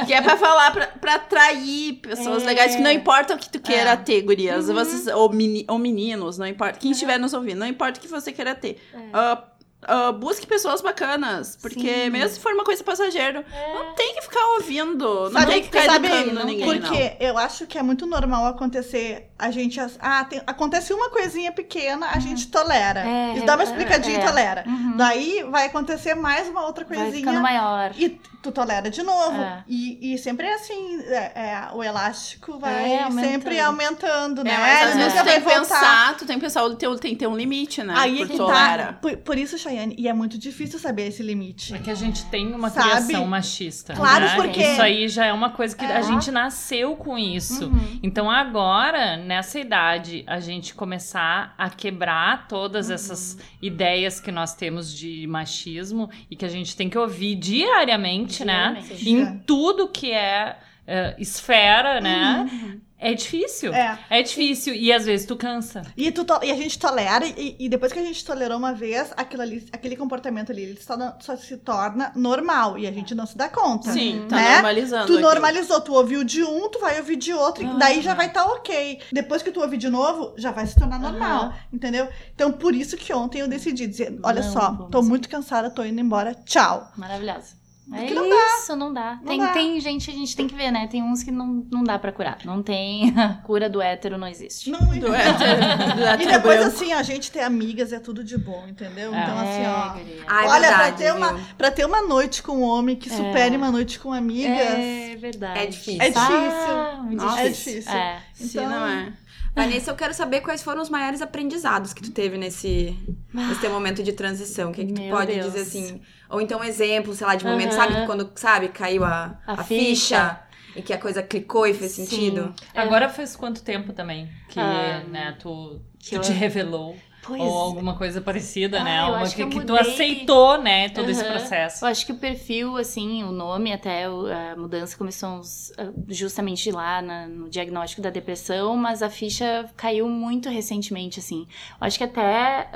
Que é pra falar, pra, pra atrair pessoas É. legais, que não importa o que tu queira É. ter, gurias. Vocês, ou, meni- ou meninos, não importa. Quem estiver nos ouvindo, não importa o que você queira ter. Ah, ah, busque pessoas bacanas. Porque Sim. mesmo se for uma coisa passageira, não tem que ficar ouvindo. Não Sabe- tem que ficar sabe- educando não ninguém, tem. não. Porque eu acho que é muito normal acontecer, a gente. Ah, tem- acontece uma coisinha pequena, a gente tolera. É, Isso dá uma é, explicadinha é. e tolera. Uhum. Daí vai acontecer mais uma outra Vai coisinha. ficando maior. E tu tolera de novo. É. E, e sempre é assim, é, é, o elástico vai É, aumentando. sempre aumentando, né? É, mas Ele nunca vai pensar, tu tem que pensar, tem que ter um limite, né? Aí é Por que tolera. tá. Por, por isso, E é muito difícil saber esse limite. É que a gente tem uma Sabe? criação machista. Claro, né? porque- Isso aí já é uma coisa que É. a gente nasceu com isso. Uhum. Então agora, nessa idade, a gente começar a quebrar todas essas ideias que nós temos de machismo e que a gente tem que ouvir diariamente, né? Diariamente. Em tudo que é, é, esfera, né? É difícil. É. É difícil. E às vezes tu cansa. E, tu to- e a gente tolera, e, e depois que a gente tolerou uma vez, aquilo ali, aquele comportamento ali, ele só, só se torna normal. E a gente não se dá conta. Sim, tá Né? normalizando. Tu normalizou, tu ouviu de um, tu vai ouvir de outro, e daí já vai estar ok. Depois que tu ouvir de novo, já vai se tornar normal, Aham. entendeu? Então, por isso que ontem eu decidi dizer, olha Não, só, tô muito cansada, tô indo embora, tchau. Maravilhosa. É não isso, não dá. tem, dá. tem gente, a gente tem que ver, né? Tem uns que não, não dá pra curar. Não tem. A cura do hétero não existe. Não, Do hétero, do E hétero depois, branco. assim, a gente ter amigas é tudo de bom, entendeu? Então, assim, É, ó. guria. Ah, é Olha, verdade, pra, ter uma, pra ter uma noite com um homem que É. supere uma noite com amigas. É verdade. É difícil. É difícil. Ah, Nossa, é difícil. difícil. É. Sim, Então- não é. Vanessa, eu quero saber quais foram os maiores aprendizados que tu teve nesse, nesse teu momento de transição. O que, que tu pode Deus. dizer assim? Ou então um exemplo, sei lá, de momento, Aham. sabe? Quando, sabe, caiu a, A a, ficha. ficha. e que a coisa clicou e fez Sim. sentido. É. Agora faz quanto tempo também que, Ah, né, tu, que tu eu- te revelou? Pois Ou alguma coisa parecida, Ah, né? eu Uma acho que, que eu que tu aceitou, né, todo esse Aham. processo. Eu acho que o perfil, assim, o nome, até a mudança começou ah, justamente lá na- no diagnóstico da depressão, mas a ficha caiu muito recentemente, assim. Eu acho que até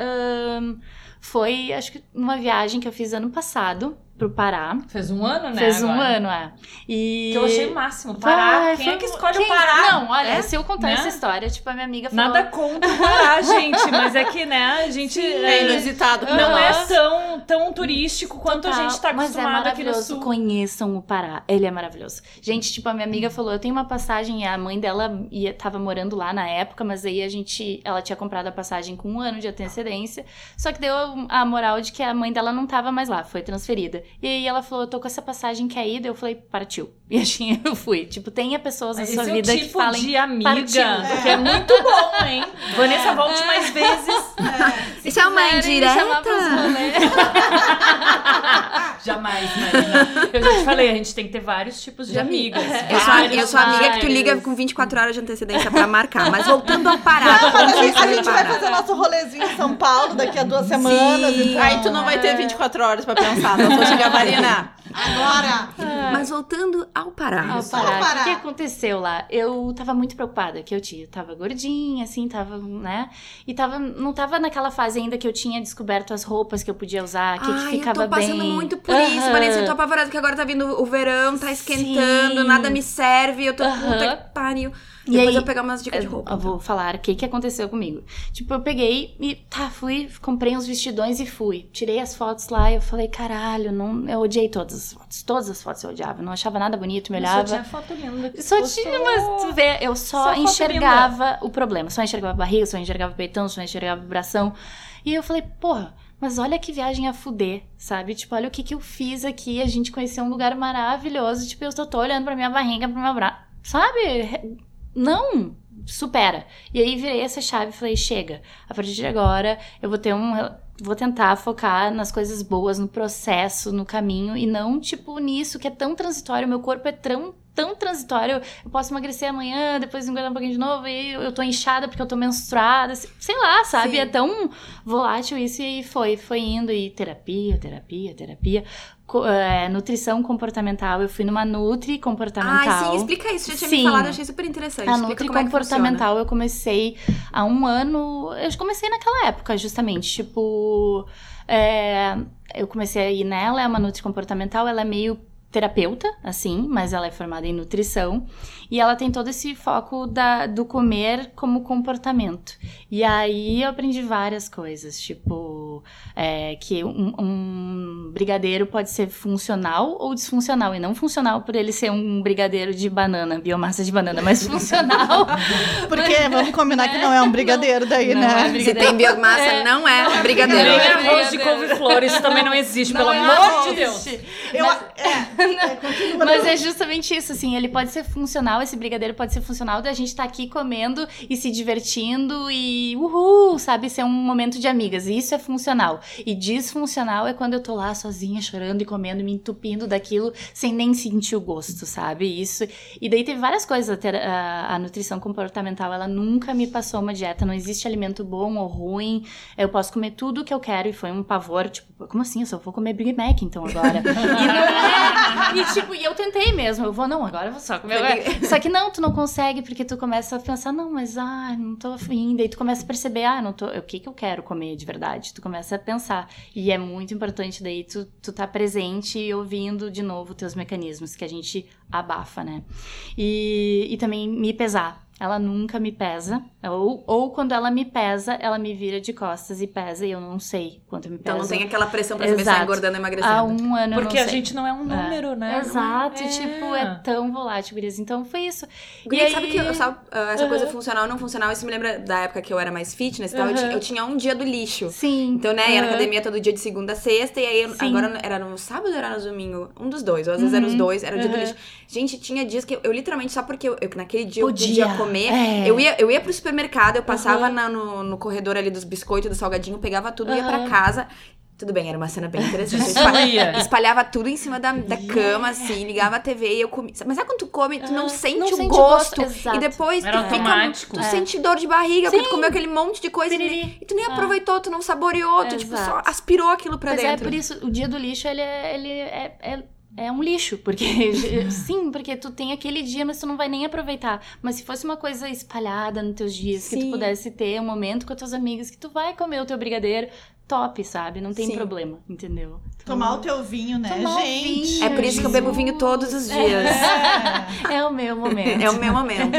foi, acho que uma viagem que eu fiz ano passado pro Pará. Fez um ano, né? Fez um agora. ano, é. E... Que eu achei o máximo. Pará. Vai, Quem foi é que um- escolhe quem- o Pará? Não, olha, É? se eu contar Né? essa história, tipo, a minha amiga falou... Nada contra o Pará, gente. Mas é que, né, a gente. É inusitado pra Não é nós. tão, tão turístico quanto a Total, gente tá é acostumado aqui no sul. Conheçam o Pará. Ele é maravilhoso. Gente, tipo, a minha amiga falou: eu tenho uma passagem, a mãe dela ia, tava morando lá na época, mas aí a gente. Ela tinha comprado a passagem com um ano de antecedência. Só que deu a moral de que a mãe dela não tava mais lá, foi transferida. E aí ela falou: eu tô com essa passagem que é ida. Eu falei: partiu. E assim eu fui. Tipo, tenha pessoas na Esse sua é o vida tipo que falem. de amiga partiu. que é muito bom, hein? Vanessa, volte mais vezes. Isso é uma indireta? Jamais, Marina. Eu já te falei, a gente tem que ter vários tipos de amigas. Eu sou, a- eu Vários, sou amiga que tu vários. liga com 24 horas de antecedência pra marcar. Mas voltando ao Pará. Mas a gente, a gente vai fazer nosso rolezinho em São Paulo daqui a duas semanas. Sim. então- Aí tu não vai ter 24 horas pra pensar. Não vou Marina. Agora! Mas voltando ao Pará. Ao parar. O que aconteceu lá? Eu tava muito preocupada, que eu tinha, tava gordinha, assim, tava, né? E tava, não tava naquela fase ainda que eu tinha descoberto as roupas que eu podia usar, que, que Ai, ficava eu tô passando bem. muito por isso. Vanessa. Eu tô apavorada que agora tá vindo o verão, tá esquentando, Sim. nada me serve. Eu tô puta Aham. que pariu. E Depois aí, eu pegar umas dicas de roupa. eu vou falar o que, que aconteceu comigo. Tipo, eu peguei e tá, fui, comprei uns vestidões e fui. Tirei as fotos lá e eu falei, caralho, não, eu odiei todas as fotos. Todas as fotos eu odiava. Não achava nada bonito, me Só olhava. tinha foto linda. que Só postou. tinha, mas tu vê, eu só, Só enxergava o problema. Só enxergava barriga, só enxergava peitão, só enxergava vibração. E eu falei, porra, mas olha que viagem a fuder, sabe? Tipo, olha o que que eu fiz aqui. A gente conheceu um lugar maravilhoso. Tipo, eu só tô olhando pra minha barriga, pro meu braço. Sabe? Não! Supera. E aí virei essa chave e falei, chega. A partir de agora, eu vou ter um... Vou tentar focar nas coisas boas, no processo, no caminho, e não, tipo, nisso que é tão transitório. Meu corpo é tão tão transitório. Eu posso emagrecer amanhã, depois engordar um pouquinho de novo, e eu tô inchada porque eu tô menstruada. Sei lá, sabe? Sim. É tão volátil isso e foi, foi indo. E terapia, terapia, terapia. Co- é, nutrição comportamental. Eu fui numa Nutri comportamental. Ai, sim, explica isso. Já tinha Sim. me falado, achei super interessante. A explica Nutri é comportamental eu comecei há um ano. Eu comecei naquela época, justamente. Tipo, é, eu comecei a ir nela, é uma Nutri comportamental, ela é meio terapeuta, assim, mas ela é formada em nutrição. E ela tem todo esse foco da, do comer como comportamento. E aí eu aprendi várias coisas, tipo, é, que um, um brigadeiro pode ser funcional ou disfuncional. E não funcional por ele ser um brigadeiro de banana, biomassa de banana, mas funcional. Porque vamos combinar que não é um brigadeiro daí, Não né? é funciona. Se tem biomassa, É. não é Nem brigadeiro. arroz de couve-flor, isso também não existe, pelo Não é amor de Deus. Eu, é, é, continua. Mas é justamente isso, assim, ele pode ser funcional, esse brigadeiro pode ser funcional da gente estar aqui comendo e se divertindo e uhul, sabe? Ser um momento de amigas. Isso é funcional. E disfuncional é quando eu tô lá sozinha, chorando e comendo, me entupindo daquilo sem nem sentir o gosto, sabe? Isso. E daí teve várias coisas. A, tera- a- a nutrição comportamental, ela nunca me passou uma dieta. Não existe alimento bom ou ruim. Eu posso comer tudo o que eu quero. E foi um pavor, tipo, como assim? Eu só vou comer Big Mac então agora. e é. E tipo, e eu tentei mesmo. Eu vou, não, agora eu vou só comer. Só que não, tu não consegue, porque tu começa a pensar, não, mas ah, não tô afim. Daí tu começa a perceber, ah, não tô. O que que eu quero comer de verdade? Tu começa a pensar. E é muito importante daí tu, tu tá presente e ouvindo de novo teus mecanismos, que a gente abafa, né? E, e também me pesar. Ela nunca me pesa. Ou, ou quando ela me pesa, ela me vira de costas e pesa, e eu não sei quanto me pesa. Então não tem aquela pressão pra saber se tá Exato. engordando ou emagrecendo. Há um ano eu Porque não a sei. gente não é um número, né? Exato, É. tipo, é tão volátil, gurias. Então foi isso. Guria, e sabe aí... que eu- sabe, ah, essa coisa Aham. funcional ou não funcional, isso me lembra da época que eu era mais fitness e tal. Eu, tinha, eu tinha um dia do lixo. Sim. Então, né, ia na academia todo dia de segunda a sexta, e aí eu- agora era no sábado ou era no domingo? Um dos dois, ou às vezes era os Uhum. dois, era o dia do lixo. Gente, tinha dias que eu, eu literalmente, só porque eu, eu- naquele dia eu Podia. podia comer, É. eu, ia, eu ia pro supermercado, eu passava Aham. na- no, no corredor ali dos biscoitos, do salgadinho, pegava tudo, ia pra casa. Tudo bem, era uma cena bem interessante. Espalhava, tudo em cima da, da cama, assim, ligava a TV e eu comia. Mas sabe quando tu come, tu não sente Não o sente gosto. gosto, e depois Era tu fica. Tu É. sente dor de barriga, porque tu comeu aquele monte de coisa e, Piriri. e tu nem Ah. aproveitou, tu não saboreou, tu tipo, só aspirou aquilo pra Mas é dentro. por isso, o dia do lixo, ele é, ele é, é, é um lixo. Porque, sim, porque tu tem aquele dia, mas tu não vai nem aproveitar. Mas se fosse uma coisa espalhada nos teus dias, que Sim. tu pudesse ter um momento com as tuas amigas, que tu vai comer o teu brigadeiro, top, sabe? Não tem Sim. problema, entendeu? Tomar o teu vinho, né, Tomar gente? vinho. É por isso que eu bebo vinho todos os dias. É. É o meu momento. É o meu momento.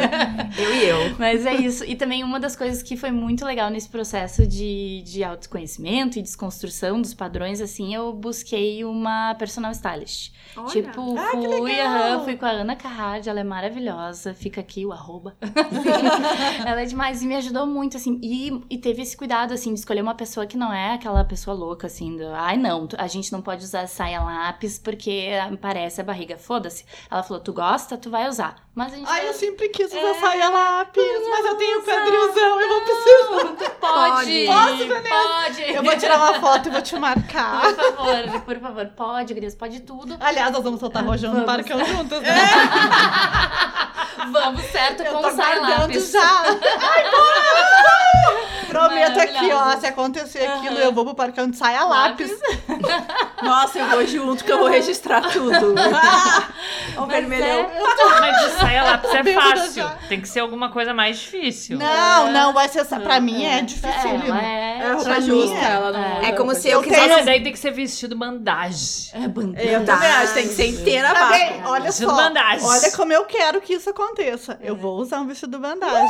Eu e eu. Mas é isso. E também uma das coisas que foi muito legal nesse processo de, de autoconhecimento e desconstrução dos padrões, assim, eu busquei uma personal stylist. Olha. Tipo, Ah, fui, aham, fui com a Ana Carrard, ela é maravilhosa, fica aqui o arroba. ela é demais e me ajudou muito, assim, e, e teve esse cuidado, assim, de escolher uma pessoa que não é aquela pessoa louca, assim, do, ai não, a gente não pode usar saia lápis porque parece a barriga, foda-se. Ela falou, tu gosta, tu vai usar. Mas a gente Ai, vai eu sempre quis usar É, saia lápis, mas eu tenho quadrilzão, eu vou precisar. Pode! Pode. Posso, Pode! Eu vou tirar uma foto e vou te Por marcar. favor, por favor, pode, Gris, pode tudo. Aliás, nós vamos soltar rojão no. Parcão juntas, né? Vamos certo Eu com o sai guardando lápis. já. Prometo aqui, ó, se acontecer aquilo, eu vou pro parque onde sai a lápis. Nossa, eu vou junto que eu vou registrar tudo. o vermelhão. Mas de saia lápis é fácil. Tem que ser alguma coisa mais difícil. Não, não, vai ser. Pra mim é difícil. Ela é. É roupa Pra mim justa, é. ela não. É como se eu Eu quisesse. Mas daí tem que ser vestido bandagem. É bandana. Eu também acho, tem que ser inteira Tá vaca. bem, olha Vestido só. bandagem. Olha como eu quero que isso aconteça. Eu vou usar um vestido bandagem.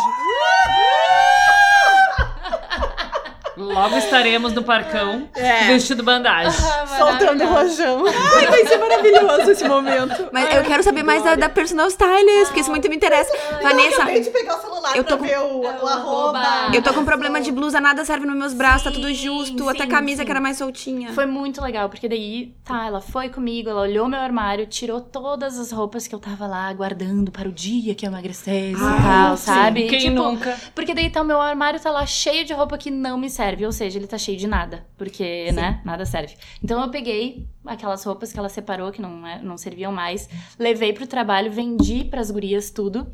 Logo estaremos no parcão É. vestido bandagem. Soltando rojão. Ai, vai ser maravilhoso esse momento. Mas eu quero saber mais da, da personal stylist, porque isso muito me interessa. Vanessa, Acabei de pegar o celular Eu tô pra com- ver o, o arroba. eu tô com problema de blusa, nada serve nos meus braços, tá tudo Sim, justo, sim, até camisa sim. que era mais soltinha. Foi muito legal, porque daí, tá, ela foi comigo, ela olhou meu armário, tirou todas as roupas que eu tava lá guardando para o dia que eu emagrecesse e tal, sabe? Quem Tipo, nunca? Porque daí tá, o meu armário tá lá cheio de roupa que não me serve, ou seja, ele tá cheio de nada, porque, né, nada serve. Então eu peguei aquelas roupas que ela separou, que não, é- não serviam mais, levei pro trabalho, vendi pras gurias tudo,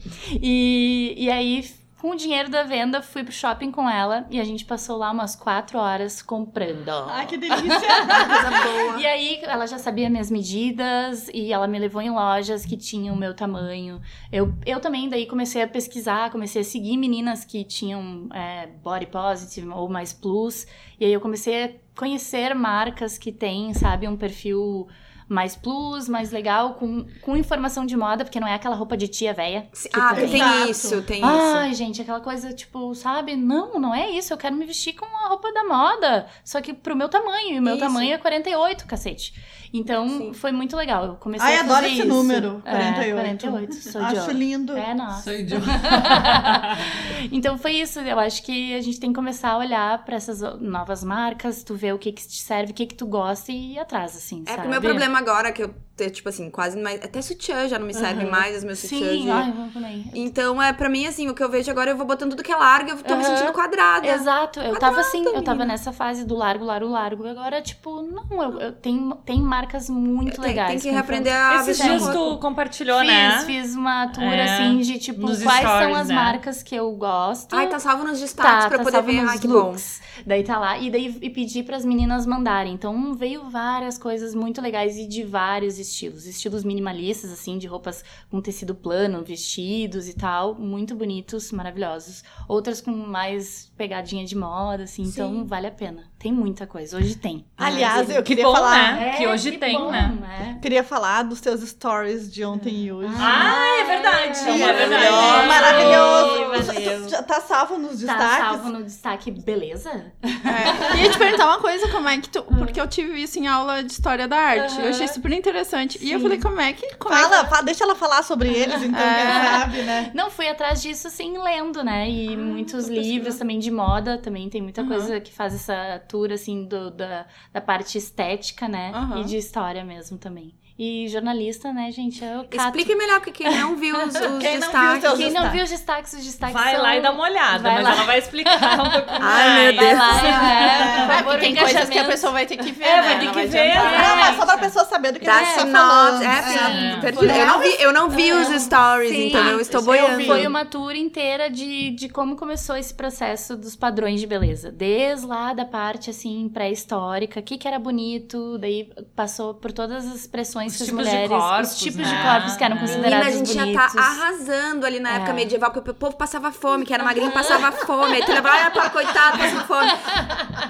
e, e aí... Com o dinheiro da venda, fui pro shopping com ela e a gente passou lá umas quatro horas comprando. Ai, que delícia. Coisa boa. E aí, ela já sabia minhas medidas e ela me levou em lojas que tinham o meu tamanho. Eu, eu também daí comecei a pesquisar, comecei a seguir meninas que tinham é, body positive ou mais plus. E aí eu comecei a conhecer marcas que têm, sabe, um perfil mais plus, mais legal, com, com informação de moda, porque não é aquela roupa de tia véia. Ah, tem. tem Exato. isso, tem isso. Ai, gente, aquela coisa, tipo, sabe? Não, não é isso. Eu quero me vestir com a roupa da moda. Só que pro meu tamanho. E o meu Isso. tamanho é 48, cacete. Então, Sim. foi muito legal. Eu comecei Ai, a fazer adoro esse isso. número, É, 48. 48, sou Acho idiota. lindo. É, nossa. Sou idiota. então foi isso. Eu acho que a gente tem que começar a olhar pra essas novas marcas, tu vê o que que te serve, o que que tu gosta e ir atrás, assim, É sabe? o meu problema agora, que eu, te- tipo assim, quase mais. Até sutiã já não me serve Aham. mais, os meus sutiãs. Sim, ai, eu também. Então, é pra mim, assim, o que eu vejo agora, eu vou botando tudo que é largo, eu tô me Aham. sentindo quadrada. Exato, eu tava assim, eu tava menina. nessa fase do largo, largo, largo. Agora, tipo, não, eu, eu tenho, tem marcas muito Tem, legais. tem que reaprender a Esses dias tu compartilhou, Fiz, né? fiz uma tour É, assim de tipo quais são stories, as né? marcas que eu gosto. Ai, tá salvo nos destaques Tá, pra tá poder ver. Ai, que bom. looks. Daí tá lá. E daí e pedi pras meninas mandarem. Então veio várias coisas muito legais e de vários estilos. Estilos minimalistas, assim, de roupas com tecido plano, vestidos e tal. Muito bonitos, maravilhosos. Outras com mais pegadinha de moda, assim. Então vale a pena. Tem muita coisa. Hoje tem. Aliás, eu Que queria bom, falar. né? É, que hoje tem, bom, né? Queria falar dos teus stories de ontem e hoje. Ah, é verdade. É uma Maravilhoso, verdade. maravilhoso. Valeu. Já tá salvo nos Tá destaques? salvo no destaque, beleza? É. Ia te perguntar uma coisa, como é que tu. Porque eu tive isso em aula de história da arte. Eu achei super interessante. E eu Sim. falei, como é que. Como é Fala, fala, deixa ela falar sobre eles, então, quem sabe, né? Não, fui atrás disso, assim, lendo, né? E muitos livros também de moda, também tem muita coisa que faz essa tour, assim, do, da, da parte estética, né? Aham. E de história mesmo também. E jornalista, né, gente? Eu cato. Explique melhor, porque quem não viu os, os Quem não viu destaques. Quem não destaques. viu os destaques, os destaques Vai são... lá e dá uma olhada, Vai mas lá. ela vai explicar um Ai, mais. meu Vai Deus. lá, é, por É, favor, tem coisas que a pessoa vai ter que ver. É, né? vai ter que ver, adiantar. é. Não, mas só pra pessoa saber do que a Da gente tá falando. É, Sim. Eu não vi, eu não vi os stories, Sim. então eu estou boiando. Foi uma tour inteira de, de como começou esse processo dos padrões de beleza. Desde lá da parte, assim, pré-histórica, o que, que era bonito, daí passou por todas as expressões Os tipos de mulheres... corpos, os tipos né? de corpos que eram É. considerados Menina, a gente já bonitos. tá arrasando ali na época É. medieval, porque o povo passava fome, que era magrinho, passava fome. Aí tu leva, olha, pô, coitado, passando fome.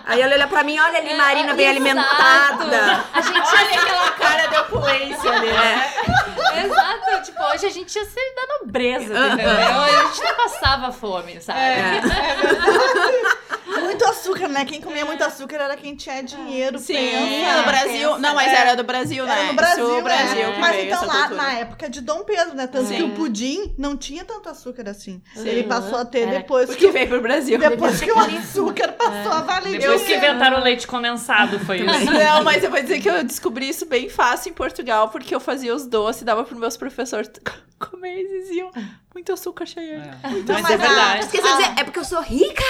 Aí ela olha pra mim, olha ali, Marina, bem Exato. alimentada. A gente Olha aquela cara de opulência ali, né? Exato, tipo, hoje a gente ia ser da nobreza, entendeu? A gente não passava fome, sabe? Muito açúcar, né? Quem comia muito açúcar era quem tinha dinheiro. Sim, pensa. no Brasil. Não, mas É. era do Brasil, né? Era no Brasil, O Brasil é. que Mas então essa lá cultura. na época de Dom Pedro, né? Tanto Sim. que o pudim não tinha tanto açúcar assim. Sim. Ele passou a ter Era depois Porque que, veio pro Brasil. depois que o açúcar passou a valer. Depois que inventaram o leite condensado, foi isso. Não, mas eu vou dizer que eu descobri isso bem fácil em Portugal, porque eu fazia os doces, dava pros meus professores comer eles diziam muito açúcar, Cheyenne. Mas mas é a- verdade. Esqueci de dizer, é porque eu sou rica.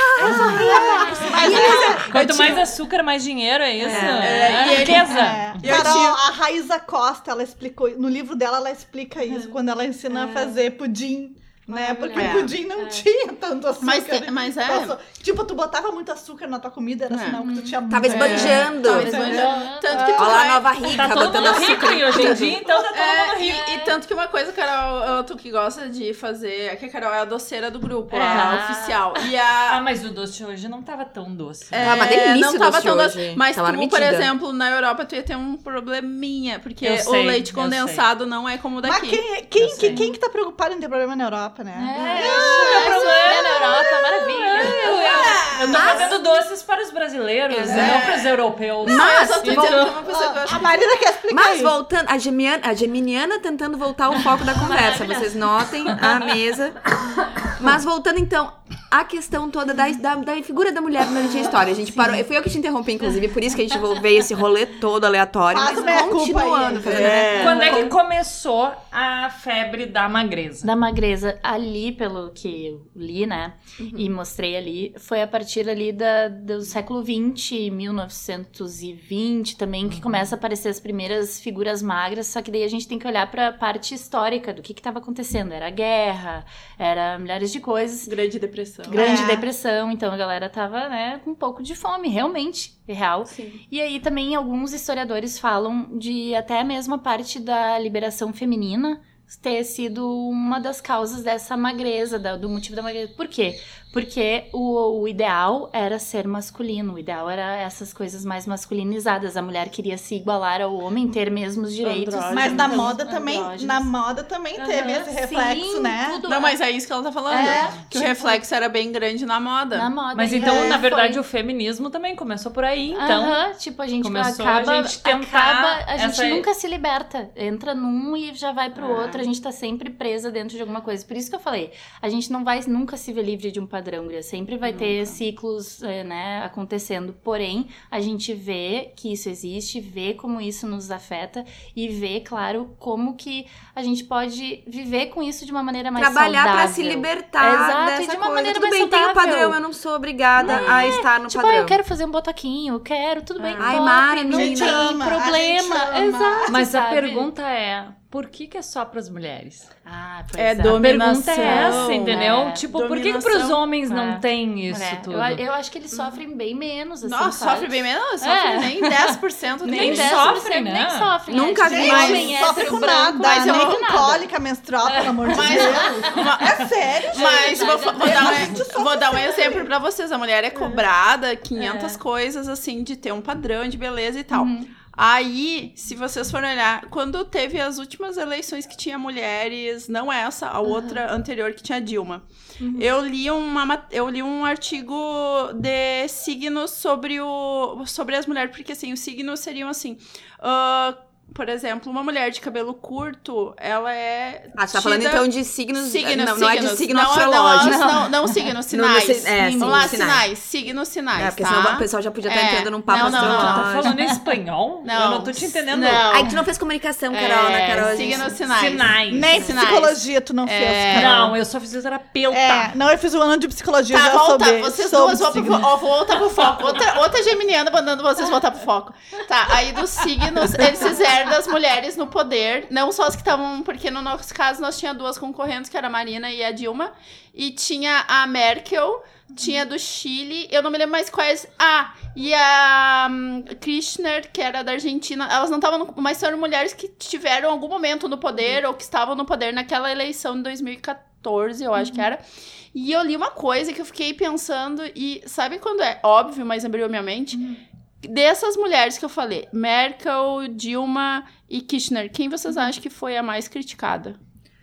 Quanto Eu mais tinha- açúcar, mais dinheiro, é isso? É, É, e ele- riqueza. É. Carol, tinha- a Raíza Costa, ela explicou, no livro dela ela explica isso, quando ela ensina a fazer pudim. Né? Porque É. o pudim não tinha tanto açúcar. Mas, tem- mas é. Passou- Tipo, tu botava muito açúcar na tua comida, era É. sinal que tu tinha muito. Tava esbanjando. Tava Mas esbanjando. Tanto que tu Olha lá vai- a nova rica, Tá botando rico açúcar. e hoje em dia, então tá todo É, rico. e, e tanto que uma coisa, Carol, tu que gosta de fazer, é que a Carol é a doceira do grupo, É. a oficial. E Ah, a. mas o doce hoje não tava tão doce. é, Tava uma delícia não tava doce tão hoje. doce. Mas Tava tu, por medida. exemplo, na Europa, tu ia ter um probleminha, porque Eu o sei, leite condensado não é como o Mas daqui. quem, quem, sei. que, quem que tá preocupado em ter problema na Europa, né? É, meu é, problema. na Europa, maravilha. Eu tô fazendo doces para os brasileiros, e não para os europeus. Não, eu tô Então- é pessoa que eu acho A Marina quer explicar Mas isso. voltando, a, Gemiana, a Geminiana tentando voltar ao foco da conversa. Vocês notem a mesa. Mas voltando então, a questão toda da, da, da figura da mulher durante a história. A gente parou. Fui eu que te interrompi, inclusive, por isso que a gente veio esse rolê todo aleatório. Faz mas continuando, aí. É. Quando é que começou a febre da magreza? Da magreza, ali, pelo que eu li, né, e mostrei ali, foi a partir ali da, do século XX, 1920 também, que começa a aparecer as primeiras figuras magras, só que daí a gente tem que olhar pra parte histórica do que que estava acontecendo. Era guerra, era milhares de coisas, Grande depressão. Grande É. depressão, então a galera tava, né, com um pouco de fome, realmente, real. Sim. E aí também alguns historiadores falam de até mesmo a parte da liberação feminina ter sido uma das causas dessa magreza, da- do motivo da magreza. Por quê? Porque o, o ideal era ser masculino, o ideal era essas coisas mais masculinizadas. A mulher queria se igualar ao homem, ter mesmos direitos. Andrógeno. Mas na Então, moda também, andrógenos. na moda também teve esse reflexo, sim, né? tudo Não, mas é isso que ela tá falando. É, que o tipo- reflexo era bem grande na moda. na moda. Mas então, aí na verdade, foi- o feminismo também começou por aí, então. Aham, tipo, a gente começou acaba, a gente tentar acaba, a gente essa- nunca se liberta. Entra num e já vai pro É. outro, a gente tá sempre presa dentro de alguma coisa. Por isso que eu falei, a gente não vai nunca se ver livre de um padrão, Guria. Sempre vai ter ciclos, eh, né, acontecendo. Porém, a gente vê que isso existe, vê como isso nos afeta e vê, claro, como que a gente pode viver com isso de uma maneira mais Trabalhar saudável. pra se libertar Exato, dessa de uma coisa. maneira Tudo mais bem, tem o saudável. padrão, eu não sou obrigada a estar no Tipo, padrão. ah, eu quero fazer um botoquinho, eu quero, tudo bem. Ai, top, Mara, não tem ama, a problema. Exato. Mas a sabe? pergunta é: por que, que é só pras mulheres? Ah, pois É é. A pergunta Dominação. é essa, entendeu? É. Tipo, por que, que pros Dominação. homens não É. tem isso É, tudo? Eu, eu acho que eles sofrem bem menos, assim, Nossa, sabe? sofre bem menos? Sofre É. nem 10% Nem deles. 10% sofrem, né? Nem sofrem. Nunca é, vi. Mas homem sofre com branco, nada, mas eu nem não- com cólica menstrual, pelo amor de Mas- Deus. É sério, gente. Mas vou, vou é dar, um, vou dar um exemplo pra vocês. A mulher é cobrada 500 coisas, assim, de ter um padrão de beleza e tal. Uhum. Aí, se vocês forem olhar, quando teve as últimas eleições que tinha mulheres, não essa, a outra anterior que tinha Dilma, eu li uma ma- eu li um artigo de signos sobre o sobre as mulheres, porque assim, os signos seriam assim, ah, por exemplo, uma mulher de cabelo curto, ela é Ah, você tá falando então de signos. Signos, não, não é de signos. signo não, astrológico. Não, não, não signos, sinais. Não, não, é, sim, Vamos lá, sinais. sinais. Signos, sinais, É, porque tá? senão o pessoal já podia estar É. entrando num papo Não, não, não, astrológico. Tá falando em espanhol? Não. Eu não tô te entendendo. Não. Ai, tu não fez comunicação, Carol, né, É, Carol? signos, sinais. Sinais. Nem Sinais. psicologia tu não fez, É. Carol. Não, eu sou fisioterapeuta. É, não, eu fiz um ano de psicologia, Tá, já volta. soube. Vocês soube duas vão, pro, ó, volta pro foco. Outra, outra geminiana mandando vocês voltar pro foco. Tá, aí dos signos, eles fizeram das mulheres no poder. Não só as que estavam. Porque no nosso caso nós tinha duas concorrentes, que era a Marina e a Dilma. E tinha a Merkel, tinha do Chile. Eu não me lembro mais quais. Ah, e a hum, Kirchner, que era da Argentina. Elas não estavam. Mas foram mulheres que tiveram algum momento no poder ou que estavam no poder naquela eleição de 2014, eu acho que era. E eu li uma coisa que eu fiquei pensando, e sabe quando é óbvio, mas abriu minha mente? Dessas mulheres que eu falei, Merkel, Dilma e Kirchner, quem vocês acham que foi a mais criticada?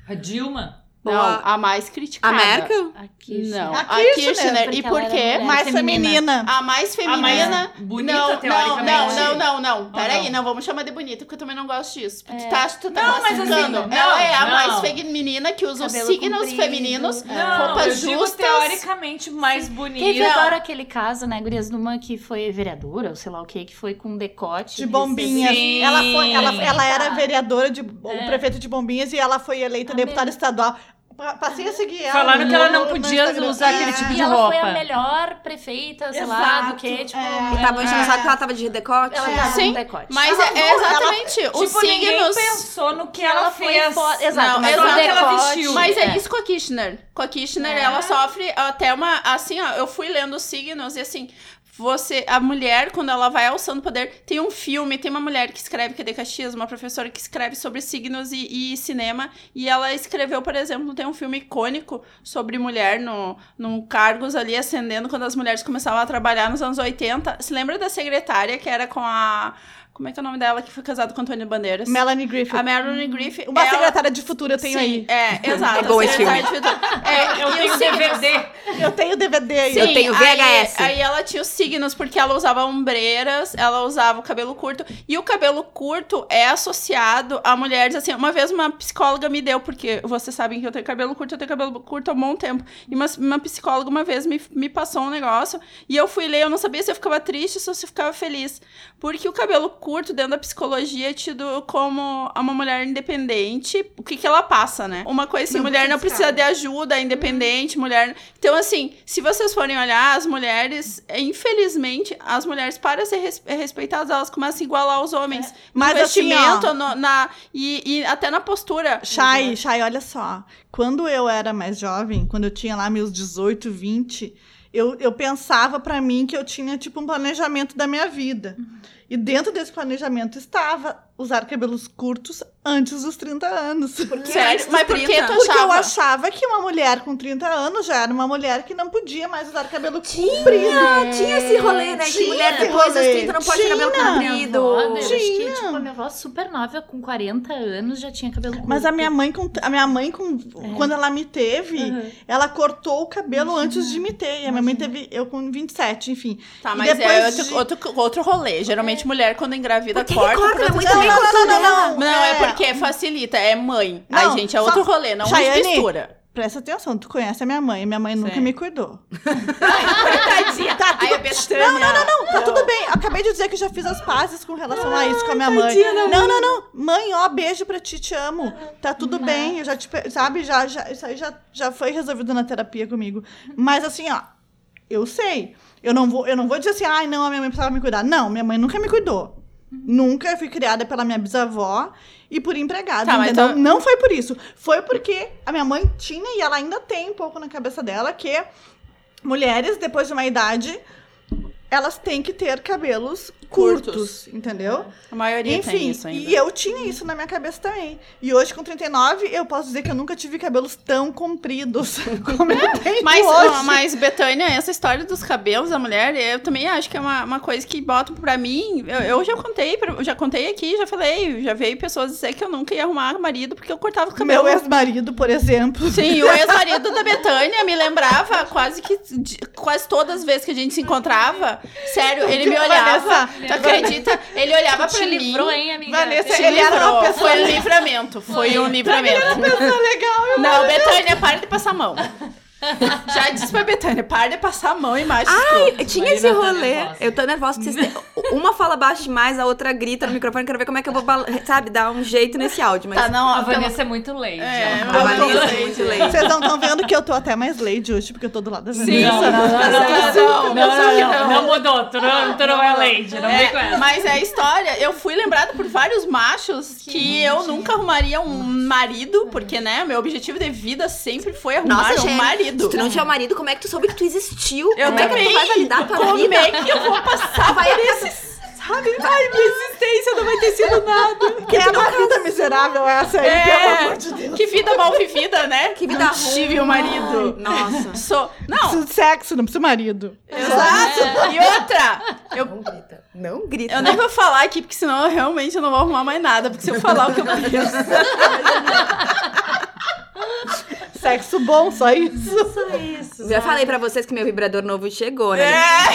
A Dilma. Não, Boa. a mais A criticada. Merkel? Aqui, Não, A a Kirchner, Kirchner. porque E por quê? Mais feminina. A mais feminina. mais bonita, não, não, teoricamente. não, não, não, não. Peraí, não? não vamos chamar de bonita, porque eu também não gosto disso. Porque É. tu tá, tu tá Não, mas assim, não, Ela é a não. mais feminina que usa os Cabelo signos comprido. femininos, Não, roupas eu digo justas. teoricamente mais bonita. Teve agora aquele caso, né, Gurias, numa que foi vereadora, ou sei lá o que, que foi com decote. De bombinhas. Sim. Ela, foi, ela, ela era Tá. vereadora de o É. prefeito de bombinhas e ela foi eleita Ah, deputada mesmo? estadual. Pa- Passei a seguir ela. Falaram que ela não podia usar aquele É. tipo E de ela foi roupa. a melhor prefeita, sei lá, Exato, do que, tipo. é. E tava É. que ela tava de decote. Ela tava Sim, com decote. Mas Ela é, é não- ela- exatamente os Tipo, ninguém signos. pensou no que Ela ela, foi fez. fo- Exato, Não, mas exato. o que ela vestiu. Mas é isso com a Kirchner. Com a Kirchner, É. ela sofre até uma. Assim, ó, eu fui lendo os signos e assim. Você, a mulher, quando ela vai alçando poder, tem um filme, tem uma mulher que escreve, que é de Caxias, uma professora que escreve sobre signos e, e cinema, e ela escreveu, por exemplo, tem um filme icônico sobre mulher no, no cargos ali ascendendo quando as mulheres começavam a trabalhar nos anos 80. Se lembra da secretária que era com a. Como é que é o nome dela que foi casada com Antônio Bandeiras? Melanie Griffith. A Marilyn Griffith. Uma ela- secretária de futuro eu tenho Sim, aí. É, exato. É bom esse futuro. É, Eu e tenho signos- DVD. Eu tenho DVD aí. Eu tenho aí- VHS. Aí, ela tinha os signos, porque ela usava ombreiras, ela usava o cabelo curto. E o cabelo curto é associado a mulheres, assim, uma vez uma psicóloga me deu, porque vocês sabem que eu tenho cabelo curto, eu tenho cabelo curto há um bom tempo. E uma, uma psicóloga uma vez me, me passou um negócio, e eu fui ler, eu não sabia se eu ficava triste ou se eu ficava feliz. Porque o cabelo curto, dentro da psicologia, é tido como uma mulher independente. O que que ela passa, né? Uma coisa assim, Não mulher não precisa de ajuda, é independente, mulher... Então, assim, se vocês forem olhar, as mulheres, é, infelizmente, as mulheres, para ser res- respeitadas, elas começam a igualar aos homens. No Mas assim, vestimento, ó. no- na, e, e até na postura. Chay, Chay, olha só. Quando eu era mais jovem, quando eu tinha lá meus 18, 20, eu, eu pensava pra mim que eu tinha, tipo, um planejamento da minha vida. E dentro desse planejamento estava usar cabelos curtos antes dos 30 anos. Sério? Mas por que 30? tu Porque eu achava? achava que uma mulher com 30 anos já era uma mulher que não podia mais usar cabelo comprido. Tinha esse rolê, né? Que Tinha mulher esse depois dos rolê. 30 não pode ter cabelo Tinha. comprido. Minha avó, eu acho que, Tinha. tipo, a minha avó super nova, com 40 anos, já tinha cabelo curto. Mas a minha mãe, com, a minha mãe com, quando ela me teve, Uhum. ela cortou o cabelo antes de me ter. E a minha mãe teve eu com 27, enfim. Tá, E mas é depois outro, de- outro, outro rolê. Geralmente, mulher, quando engravida, que corta. que corta? Motivo. cortou não, não, Não, é É. porque facilita, é mãe. Não, Ai, gente, é só- outro rolê, não Chayane, mistura. Presta atenção, tu conhece a minha mãe. Minha mãe nunca me cuidou. Coitadinha. Tá, Ai, tudo-. Não, não, não, não. Tá tudo bem. Acabei de dizer que já fiz as pazes com relação a isso com a minha mãe. Não, não, não. Mãe, ó, beijo pra ti, te amo. Tá tudo bem. Eu já te, sabe, já, já, isso aí já, já foi resolvido na terapia comigo. Mas assim, ó, eu sei. Eu não vou, eu não vou dizer assim, ai, não, a minha mãe precisava me cuidar. Não, minha mãe nunca me cuidou. Nunca eu fui criada pela minha bisavó e por empregada. Tá, entendeu? então- Não foi por isso. Foi porque a minha mãe tinha, e ela ainda tem um pouco na cabeça dela, que mulheres, depois de uma idade, elas têm que ter cabelos curtos, Curtos. entendeu? A maioria tem Enfim, isso ainda. e eu tinha isso na minha cabeça também. E hoje, com 39, eu posso dizer que eu nunca tive cabelos tão compridos como eu tenho Mas, hoje. ó, mas, Betânia, essa história dos cabelos da mulher, eu também acho que é uma, uma coisa que botam pra mim. Eu, eu já contei, já contei aqui, já falei, já veio pessoas dizer que eu nunca ia arrumar marido porque eu cortava o cabelo. Meu ex-marido, por exemplo. Sim, o ex-marido da Betânia me lembrava quase que quase todas as vezes que a gente se encontrava. Sério, ele me olhava. Tu acredita? Ele olhava pra mim. livrou, hein, amiga? Vanessa, Ele era uma pessoa- Foi um livramento. Foi um livramento. legal. eu- Não, Betânia, para de passar a mão. Já disse pra Betânia, para de passar a mão em mais. Ai, tinha Marina esse rolê. Tá eu tô nervosa que vocês. Uma fala baixo demais, a outra grita no microfone. Quero ver como é que eu vou, sabe, dar um jeito nesse áudio. Mas... Tá, não, a, a Vanessa é muito lady. É, a Vanessa é muito lady. Vocês não estão vendo que eu tô até mais lady hoje, porque eu tô do lado da Vanessa. Sim, não, não, não, não, não, mudou. Tu não, tu não é lady, não é, vem com essa. Mas é a história. Eu fui lembrada por vários machos que, eu nunca arrumaria um marido, porque, né, meu objetivo de vida sempre foi arrumar um marido marido. Se tu não tinha um marido, como é que tu soube que tu existiu? Eu como é que também. tu vai validar a tua Como vida? é que eu vou passar Vai por esse... Sabe? Ai, minha existência não vai ter sido nada. Que é uma vida miserável essa aí, pelo É, amor de Deus. que vida mal vivida, né? Que vida não ruim. tive um marido. Nossa. Sou... Não, Preciso de sexo, não preciso de marido. exato. E outra, eu Não grita. Não grita. Eu nem vou falar aqui, porque senão eu realmente não vou arrumar mais nada. Porque se eu falar o que eu penso. Sexo bom, só isso. isso. Já falei pra vocês que meu vibrador novo chegou, né? É.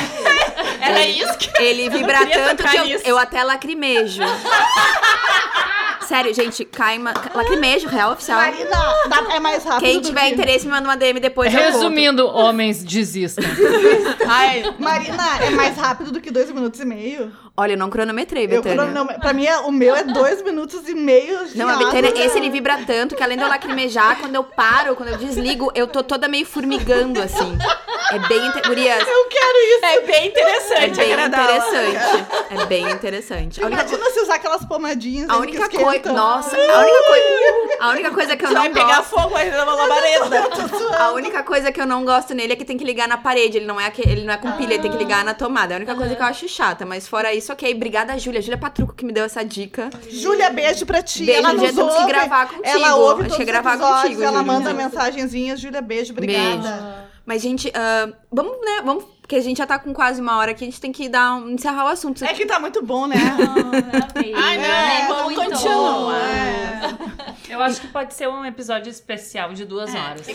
Era isso que. Ele vibra queria tanto que eu, eu até lacrimejo. Sério, gente, cai uma. Lacrimejo, real oficial. Marina, dá- é mais rápido. Quem tiver que- interesse, me manda uma DM depois. eu. Resumindo, homens desistam. Ai, Marina, é mais rápido do que dois minutos e meio. Olha, eu não cronometrei, Eu, Betânia. não, pra mim, é- o meu é dois minutos e meio. de Não, a. Betânia, esse ele vibra tanto que além de eu lacrimejar, quando eu paro, quando eu desligo, eu tô toda meio formigando, assim. É bem... Inte... Gurias, Eu quero isso. É bem é interessante bem cara dela. interessante. É bem interessante. A única, Imagina se usar aquelas pomadinhas. a única coisa... Nossa, a única coisa... A única coisa que eu Vai não pegar gosto... fogo aí na labareda. A única coisa que eu não gosto nele é que tem que ligar na parede. Ele não é, aque- ele não é com pilha, ele tem que ligar na tomada. É a única coisa que eu acho chata. Mas fora isso, ok. Obrigada, Júlia. Júlia Patruco que me deu essa dica. Júlia, beijo pra ti. Beijo, ela Júlia, nos temos que gravar contigo. Ela ouve todos gravar episódios, contigo, Ela manda mensagenzinhas. Júlia, beijo. Obrigada. Mas, gente, ah, vamos, né? Vamos. Porque a gente já tá com quase uma hora aqui, a gente tem que dar um, encerrar o assunto. É que tá muito bom, né? Ai, não, É, vamos muito continuar. Eu acho que pode ser um episódio especial de duas horas.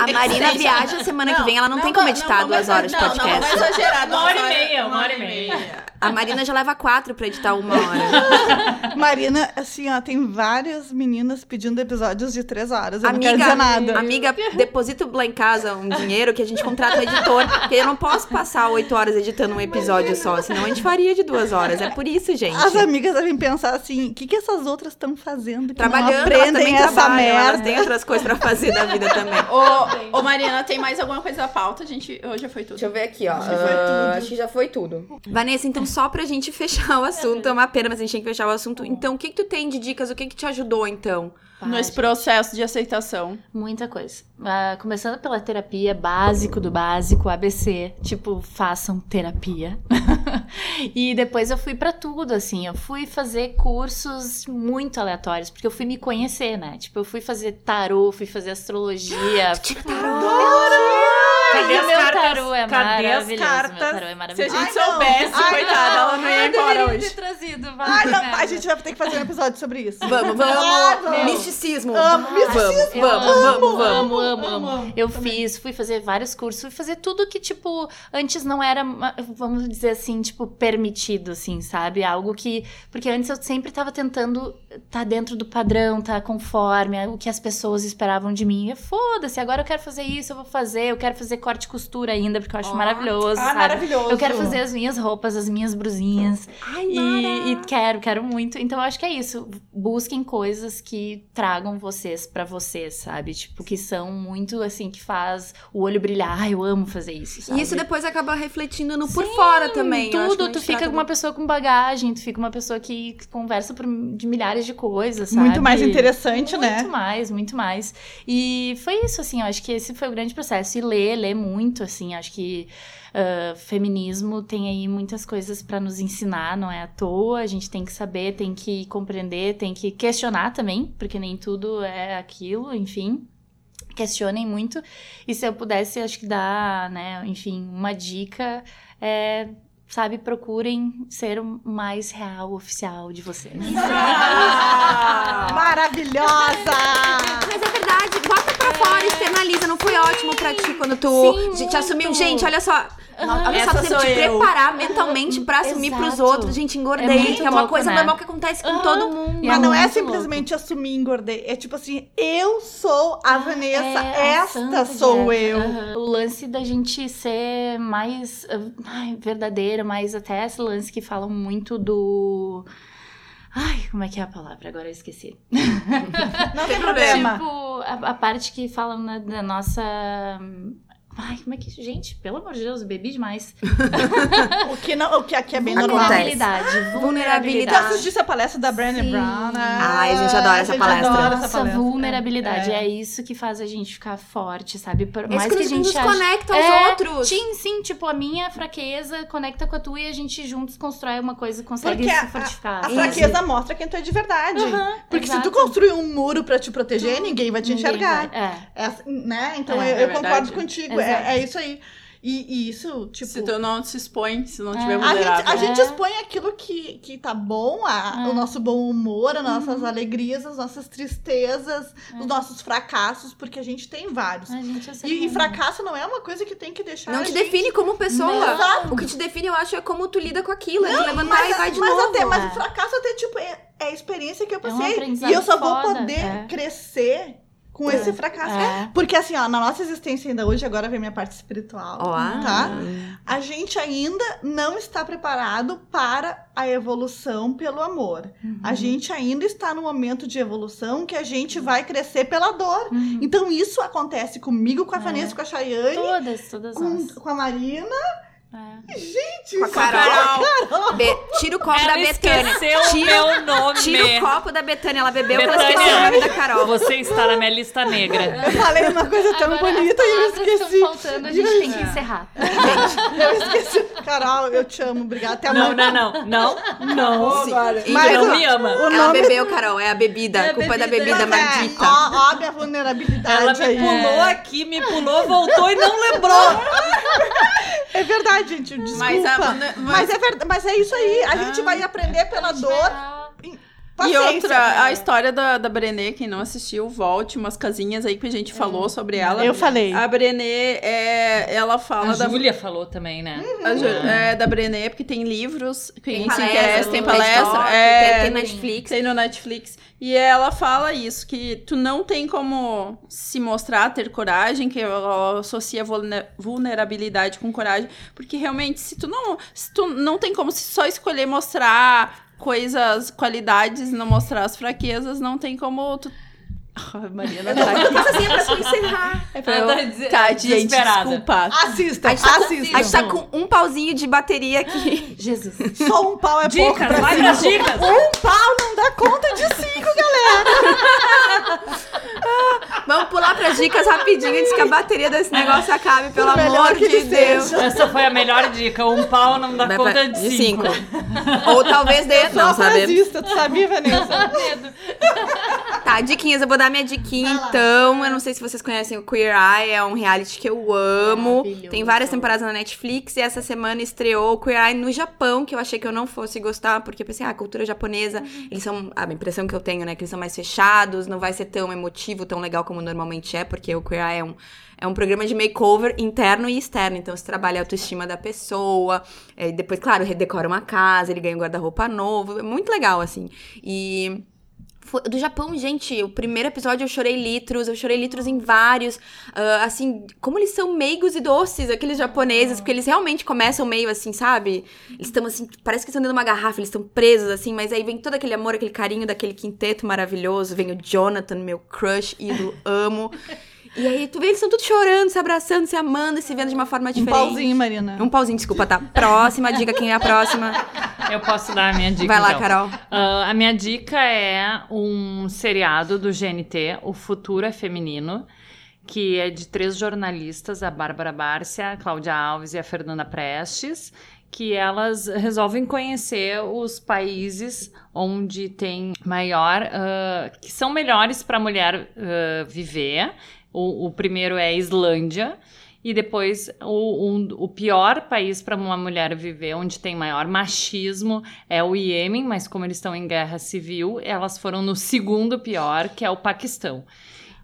A Marina viaja semana que vem, ela não, tem como editar duas horas de não, podcast. Não, não, vamos exagerar. Uma hora e meia, uma hora e meia. A Marina já leva quatro pra editar uma hora. Marina, assim, ó, tem várias meninas pedindo episódios de três horas. Eu não quero amiga, dizer nada. amiga, deposita lá em casa um dinheiro que a gente contrata um editor. Porque eu não posso passar oito horas editando um episódio só, senão a gente faria de duas horas. É por isso, gente. As amigas devem pensar assim: o que, que essas outras estão fazendo? Que Trabalhando, elas aprendem também essa trabalham, elas merda. têm outras coisas pra fazer da vida também. Ô, ô, Mariana, tem mais alguma coisa da pauta? A gente. Hoje já foi tudo. Deixa eu ver aqui, ó. Acho tudo. Acho que já foi tudo. Vanessa, então só pra gente fechar o assunto, é uma pena, mas a gente tem que fechar o assunto. Então, o que que tu tem de dicas? O que que te ajudou, então? Nesse processo de aceitação. Muita coisa. Ah, começando pela terapia, básico do básico, ABC. Tipo, façam terapia. e depois eu fui pra tudo, assim. Eu fui fazer cursos muito aleatórios, porque eu fui me conhecer, né? Tipo, eu fui fazer tarô, fui fazer astrologia. Tira tarô! Cadê as meu cartas? tarô é Cadê as maravilhoso. Meu cartas? tarô é Se a maravilhoso. gente Ai, soubesse, Ai, coitada, não. ela não ia embora hoje. ter trazido, vai, Ai, não, a gente vai ter que fazer um episódio sobre isso. Vamos, vamos! Misticismo! Amo, Vamos, Eu vamos, vamos, vamos. Amo, amo, amo. Eu fiz, fui fazer vários cursos, fui fazer tudo que, tipo, antes não era, vamos dizer assim, tipo, permitido, assim, sabe? Algo que. Porque antes eu sempre tava tentando estar dentro do padrão, tá conforme o que as pessoas esperavam de mim. Foda-se, agora eu quero fazer isso, eu vou fazer, eu quero fazer corte e costura ainda, porque eu acho Ó. maravilhoso. Ah, sabe? maravilhoso. Eu quero fazer as minhas roupas, as minhas brusinhas. Ai, E, e quero, quero muito. Então, eu acho que é isso. Busquem coisas que tragam vocês pra vocês, sabe? Tipo, que são muito assim, que faz o olho brilhar. Ai, eu amo fazer isso. Sabe? E isso depois acaba refletindo no por fora também. Tudo, tu fica uma pessoa com bagagem, tu fica uma pessoa que conversa por, de milhares de coisas, sabe? Muito mais interessante, muito né? mais, muito mais. E foi isso, assim, eu acho que esse foi o grande processo. E ler, ler muito, assim, acho que ah, feminismo tem aí muitas coisas pra nos ensinar, não é à toa. A gente tem que saber, tem que compreender, tem que questionar também, porque nem tudo é aquilo, enfim. Questionem muito. E se eu pudesse, acho que dar, né, enfim, uma dica é. Sabe, procurem ser o mais real oficial de vocês. Ah, Maravilhosa! Mas é verdade, bota pra fora, externaliza. Não foi ótimo pra ti quando tu Sim, te assumiu. Gente, olha só. Olha só, Essa tu tem que sou te eu. preparar mentalmente pra assumir pros Exato. outros. Gente, engordei. É que é uma louco, coisa né? normal que acontece com Aham. todo mundo. Mas é não é simplesmente assumir e engordei. É tipo assim, eu sou a Vanessa, É, a esta santa sou eu. Aham. O lance da gente ser mais ah, ai, verdadeira, mais até esse lance que falam muito do. Ai, como é que é a palavra? Agora eu esqueci. Não tem problema. Tipo, a, a parte que falam na- da nossa. Ai, como é que. Gente, pelo amor de Deus, eu bebi demais. O que, não, o que aqui é bem normal. Vulnerabilidade. Tu Vulnerabilidade. assistisse a palestra da Brené Sim. Brown, né? Ai, a gente adora essa A gente palestra. adora essa Nossa, palestra. vulnerabilidade. É. É. isso que faz a gente ficar forte, sabe? Por Esse mais que a nos- gente nos conecta aos É, outros. Sim, sim, tipo, a minha fraqueza conecta com a tua e a gente juntos constrói uma coisa consegue Porque se a, fortificar. a Isso. fraqueza mostra quem tu é de verdade. Porque se tu exato. construir um muro pra te proteger, ninguém vai te Ninguém enxergar. vai- É. É né? Então É, eu, é eu concordo contigo. Exato. É, é isso aí. E, e isso, tipo. Se tu não se expõe, se não É. tiver A gente, vulnerável. a gente É. expõe aquilo que, que tá bom, a- É. o nosso bom humor, as nossas Uhum. alegrias, as nossas tristezas, os nossos fracassos, porque a gente tem vários. A gente é E, e fracasso não é uma coisa que tem que deixar. Não a te gente- define como pessoa. Exato. O que te define, eu acho, é como tu lida com aquilo. É tu levantar mas, e vai de mas novo. até, mas É. o fracasso até, tipo, é, é a experiência que eu É um passei. e eu só vou foda, poder é. crescer com esse fracasso. É. Porque assim, ó, na nossa existência ainda hoje, agora vem minha parte espiritual, tá? A gente ainda não está preparado para a evolução pelo amor. Uhum. A gente ainda está no momento de evolução que a gente vai crescer pela dor. Então isso acontece comigo, com a É. Vanessa, com a Chayane, Todas, todas com, nós. com a Marina. É. Gente, Com a isso- Carol. Be- tira o copo Ela da Betânia. esqueceu o Tira, meu nome. tira o copo da Betânia. Ela bebeu porque ela Betânia. esqueceu o nome da Carol. Você está na minha lista negra. Eu falei uma coisa tão Agora, bonita as e eu palavras estão esqueci. faltando, a gente tem que encerrar. Eu esqueci. Carol, eu te amo. Obrigada. Até Não, amanhã. não, não. Não, não. Sim. Agora. Então, Mas não me ama. O Ela nome bebeu, Carol. É a bebida. É a culpa é da bebida. bebida Mas é, maldita. Ó, ó a minha vulnerabilidade Ela me aí. pulou aqui, me pulou, voltou e não lembrou. É verdade, gente. Desculpa. Mas Mas, a vulner- é verdade. Mas é isso aí. A gente vai aprender pela dor. E Paciência, outra, cara. a história da, da Brené, quem não assistiu, volte umas casinhas aí que a gente falou sobre ela. Eu falei. A Brené, é, ela fala A da... Júlia falou também, né? a Ju- é, da Brené, porque tem livros, quem Tem se palestra, interessa, tem palestra. É, tem, tem Netflix. Tem no Netflix. E ela fala isso, que tu não tem como se mostrar, ter coragem, que ela associa vulne- vulnerabilidade com coragem. Porque realmente, se tu não. Se tu não tem como se só escolher mostrar coisas, qualidades, não mostrar as fraquezas, não tem como tu. Ah, Mariana tá aqui. Mas assim, é pra encerrar. É pra Ela eu... tá Tá, gente, desculpa. Assista, A gente, tá com, assista. a gente tá com um pauzinho de bateria aqui. Jesus. Só um pau é pouco Dicas, pra vai cinco. pras dicas. Um pau não dá conta de cinco, galera. Vamos pular pras dicas rapidinho antes que a bateria desse negócio acabe, pelo Por amor que de Deus. seja. Essa foi a melhor dica. Um pau não dá Vai conta pra- de cinco. Ou talvez dê, não sabemos. frasista, tu sabia, Vanessa? Tá, diquinhas, eu vou dar minha diquinha então. Eu não sei se vocês conhecem o Queer Eye, é um reality que eu amo. Tem várias temporadas na Netflix e essa semana estreou o Queer Eye no Japão, que eu achei que eu não fosse gostar, porque eu pensei, ah, cultura japonesa, eles são, a impressão que eu tenho, né, que eles são mais fechados, não vai ser tão emotivo, tão legal como normalmente é, porque o Queer Eye é um é um programa de makeover interno e externo. Então, você trabalha a autoestima da pessoa. é, depois, claro, redecora uma casa, ele ganha um guarda-roupa novo. É muito legal, assim. E. foi- Do Japão, gente, o primeiro episódio eu chorei litros, eu chorei litros em vários. ah, assim, como eles são meigos e doces, aqueles japoneses, porque eles realmente começam meio assim, sabe? Eles estão assim, parece que estão dentro de uma garrafa, eles estão presos, assim, mas aí vem todo aquele amor, aquele carinho daquele quinteto maravilhoso. Vem o Jonathan, meu crush, ídolo, amo. E aí, tu vê, eles estão todos chorando, se abraçando, se amando e se vendo de uma forma Um diferente. pauzinho, Marina. Um pauzinho, desculpa, tá? Próxima dica, quem é a próxima? Eu posso dar a minha dica. Vai lá, então. Carol. Ah, a minha dica é um seriado do GNT, O Futuro é Feminino, que é de três jornalistas, a Bárbara Bárcia, a Cláudia Alves e a Fernanda Prestes, que elas resolvem conhecer os países onde tem maior, ah, que são melhores para a mulher ah, viver. O, o primeiro é Islândia. E depois, o, um- o pior país para uma mulher viver, onde tem maior machismo, é o Iêmen, mas como eles estão em guerra civil, elas foram no segundo pior, que é o Paquistão.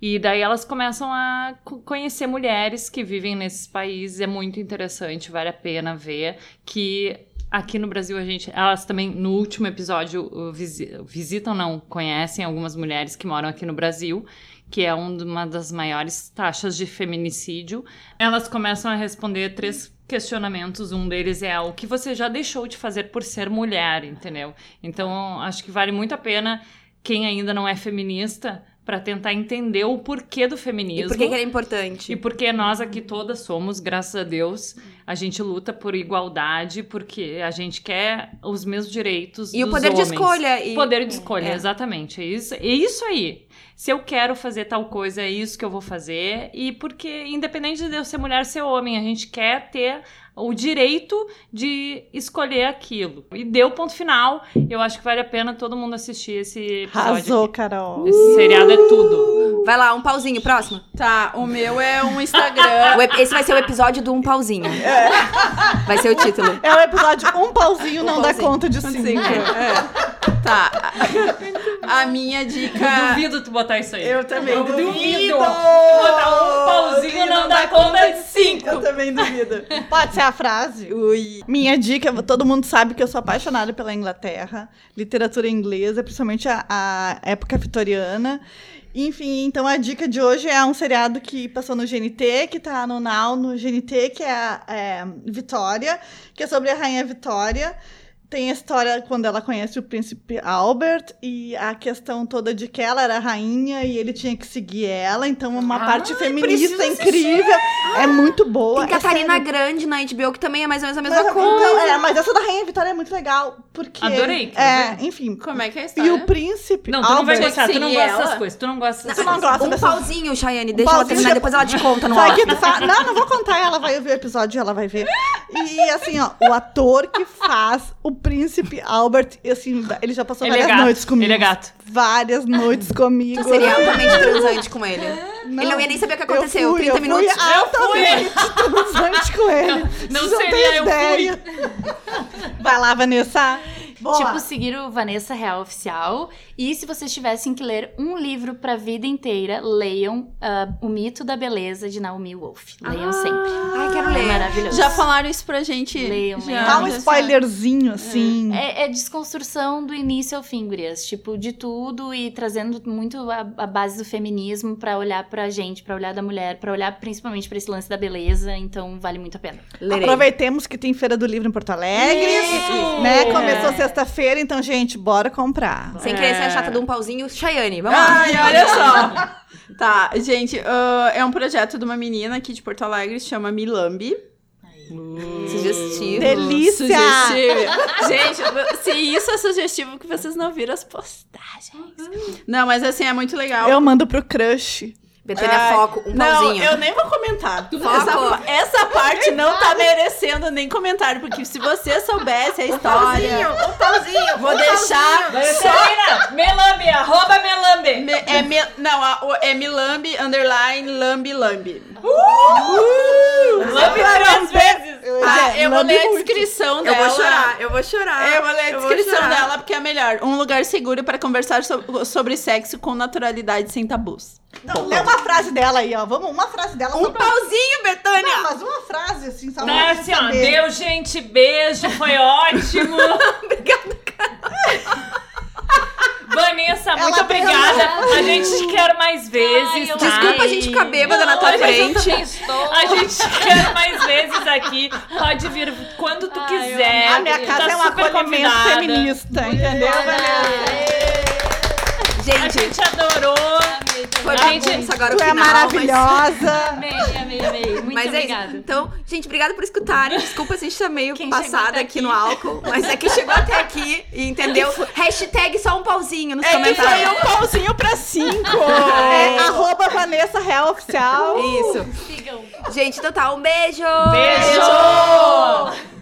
E daí elas começam a co- conhecer mulheres que vivem nesses países, é muito interessante, vale a pena ver que aqui no Brasil a gente, elas também no último episódio visi- visitam, não conhecem algumas mulheres que moram aqui no Brasil, que é um- uma das maiores taxas de feminicídio. Elas começam a responder três questionamentos. Um deles é o que você já deixou de fazer por ser mulher, entendeu? Então acho que vale muito a pena quem ainda não é feminista para tentar entender o porquê do feminismo. E por que, ele é importante? E porque nós aqui todas somos, graças a Deus, a gente luta por igualdade, porque a gente quer os mesmos direitos E o poder de homens. escolha. E... Poder de escolha, É. exatamente. É isso, é isso aí. Se eu quero fazer tal coisa, é isso que eu vou fazer. E porque, independente de eu ser mulher ou ser homem, a gente quer ter o direito de escolher aquilo. E deu ponto final. Eu acho que vale a pena todo mundo assistir esse episódio. Arrasou, aqui. Carol. Esse seriado é tudo. Vai lá, um pauzinho, próximo. Tá, o meu é um Instagram. Esse vai ser o episódio do um pauzinho. Vai ser o título. É o episódio Um Pauzinho Não Dá pauzinho. Conta de Cinco. Cinco. É. Tá. A minha dica. Eu duvido tu botar isso aí. Eu também Eu duvido. duvido. Botar um pauzinho não dá conta de cinco. Eu também duvido. Pode ser a frase? Ui. Minha dica, todo mundo sabe que eu sou apaixonada pela Inglaterra, literatura inglesa, principalmente a, a época vitoriana. Enfim, então a dica de hoje é um seriado que passou no GNT, que tá no Now, no GNT, que é, a- é Vitória, que é sobre a Rainha Vitória. Tem a história quando ela conhece o príncipe Albert e a questão toda de que ela era rainha e ele tinha que seguir ela. Então, uma parte feminista incrível. É muito boa. Tem é Catarina sério. Grande na HBO, que também é mais ou menos a Mas, mesma coisa. então, é, mas essa da Rainha Vitória é muito legal. Porque. Adorei, É, enfim. Como é que é a E história? o príncipe. Não, tu não vai Albert, gostar, tu não gosta ela? dessas coisas, tu não gosta dessas Tu não coisas. gosta Um dessas pauzinho, Chayane. Deixa ela terminar, depois ela te conta ar. que. Não, não vou contar, ela vai ouvir o episódio e ela vai ver. E assim, ó, o ator que faz o príncipe Albert, assim, ele já passou Ele é várias gato, noites comigo. ele é gato. Várias noites comigo. Tu seria altamente transante com ele. ele não ia nem saber o que aconteceu. eu fui, 30 eu minutos. Fui altamente transante com ele. Não Vocês seria, fui. ideia. Vai lá, Vanessa. Boa. Tipo, seguir o Vanessa Real Oficial. E se vocês tivessem que ler um livro pra vida inteira, leiam ah, O Mito da Beleza, de Naomi Wolf. Leiam sempre. Ai, quero É ler. maravilhoso. Já falaram isso pra gente? Leiam, já. Dá um spoilerzinho, assim. É, é desconstrução do início ao fim, gurias. Tipo, de tudo e trazendo muito a, a base do feminismo pra olhar pra gente, pra olhar da mulher, pra olhar principalmente pra esse lance da beleza. Então, vale muito a pena. Lerei. Aproveitemos que tem Feira do Livro em Porto Alegre. Isso! Né? Começou sexta-feira, então, gente, bora comprar. Sem querer ser a chata de um pauzinho, Chayane. Vamos lá. Ai, olha só. Tá, gente, ah, é um projeto de uma menina aqui de Porto Alegre, se chama Milambi. Sugestivo. Delícia! Sugestivo. Gente, se isso é sugestivo, que vocês não viram as postagens. Não, mas assim, é muito legal. Eu mando pro crush. Betânia Ai, Foco, um não, pauzinho. eu nem vou comentar. Foco. Essa, essa parte não tá merecendo nem comentário, porque se você soubesse a história, um pauzinho. vou deixar só Betânia, Melambe, arroba Melambe. Me- é me, não, a- o- é Milambi, underline, lambi, lambi. Lambe três vezes. Ah, eu vou ler a muito. descrição Eu dela. vou chorar, eu vou chorar. Eu vou ler a Eu descrição dela porque é melhor. Um lugar seguro para conversar so- sobre sexo com naturalidade sem tabus. Não, lê uma frase dela aí, ó. Vamos, uma frase dela. Um pra- pauzinho, Betânia. Não, mas uma frase, assim, só Tá pra assim, ó, saber. deu, gente, beijo, foi ótimo. Obrigada, Vanessa, muito Ela obrigada. A gente te quer mais vezes, Ai, tá? Desculpa a gente ficar bêbada na tua frente. A gente te quer mais vezes aqui. Pode vir quando tu Ai, quiser. A minha casa tá é um super acolhimento convidada. feminista, entendeu, Vanessa? A Gente, gente foi amei. isso agora tu é maravilhosa. Meia, meia, meia. Muito mas é obrigada. Então, gente, obrigada por escutarem. Desculpa se a gente tá meio quem passada aqui. aqui. no álcool, mas é que chegou até aqui e entendeu. Hashtag só um pauzinho nos é comentários. É, foi um pauzinho pra cinco. é, é arroba Vanessa Real Oficial. Uh, isso. Sigam. Gente, então tá, um beijo. Beijo. beijo.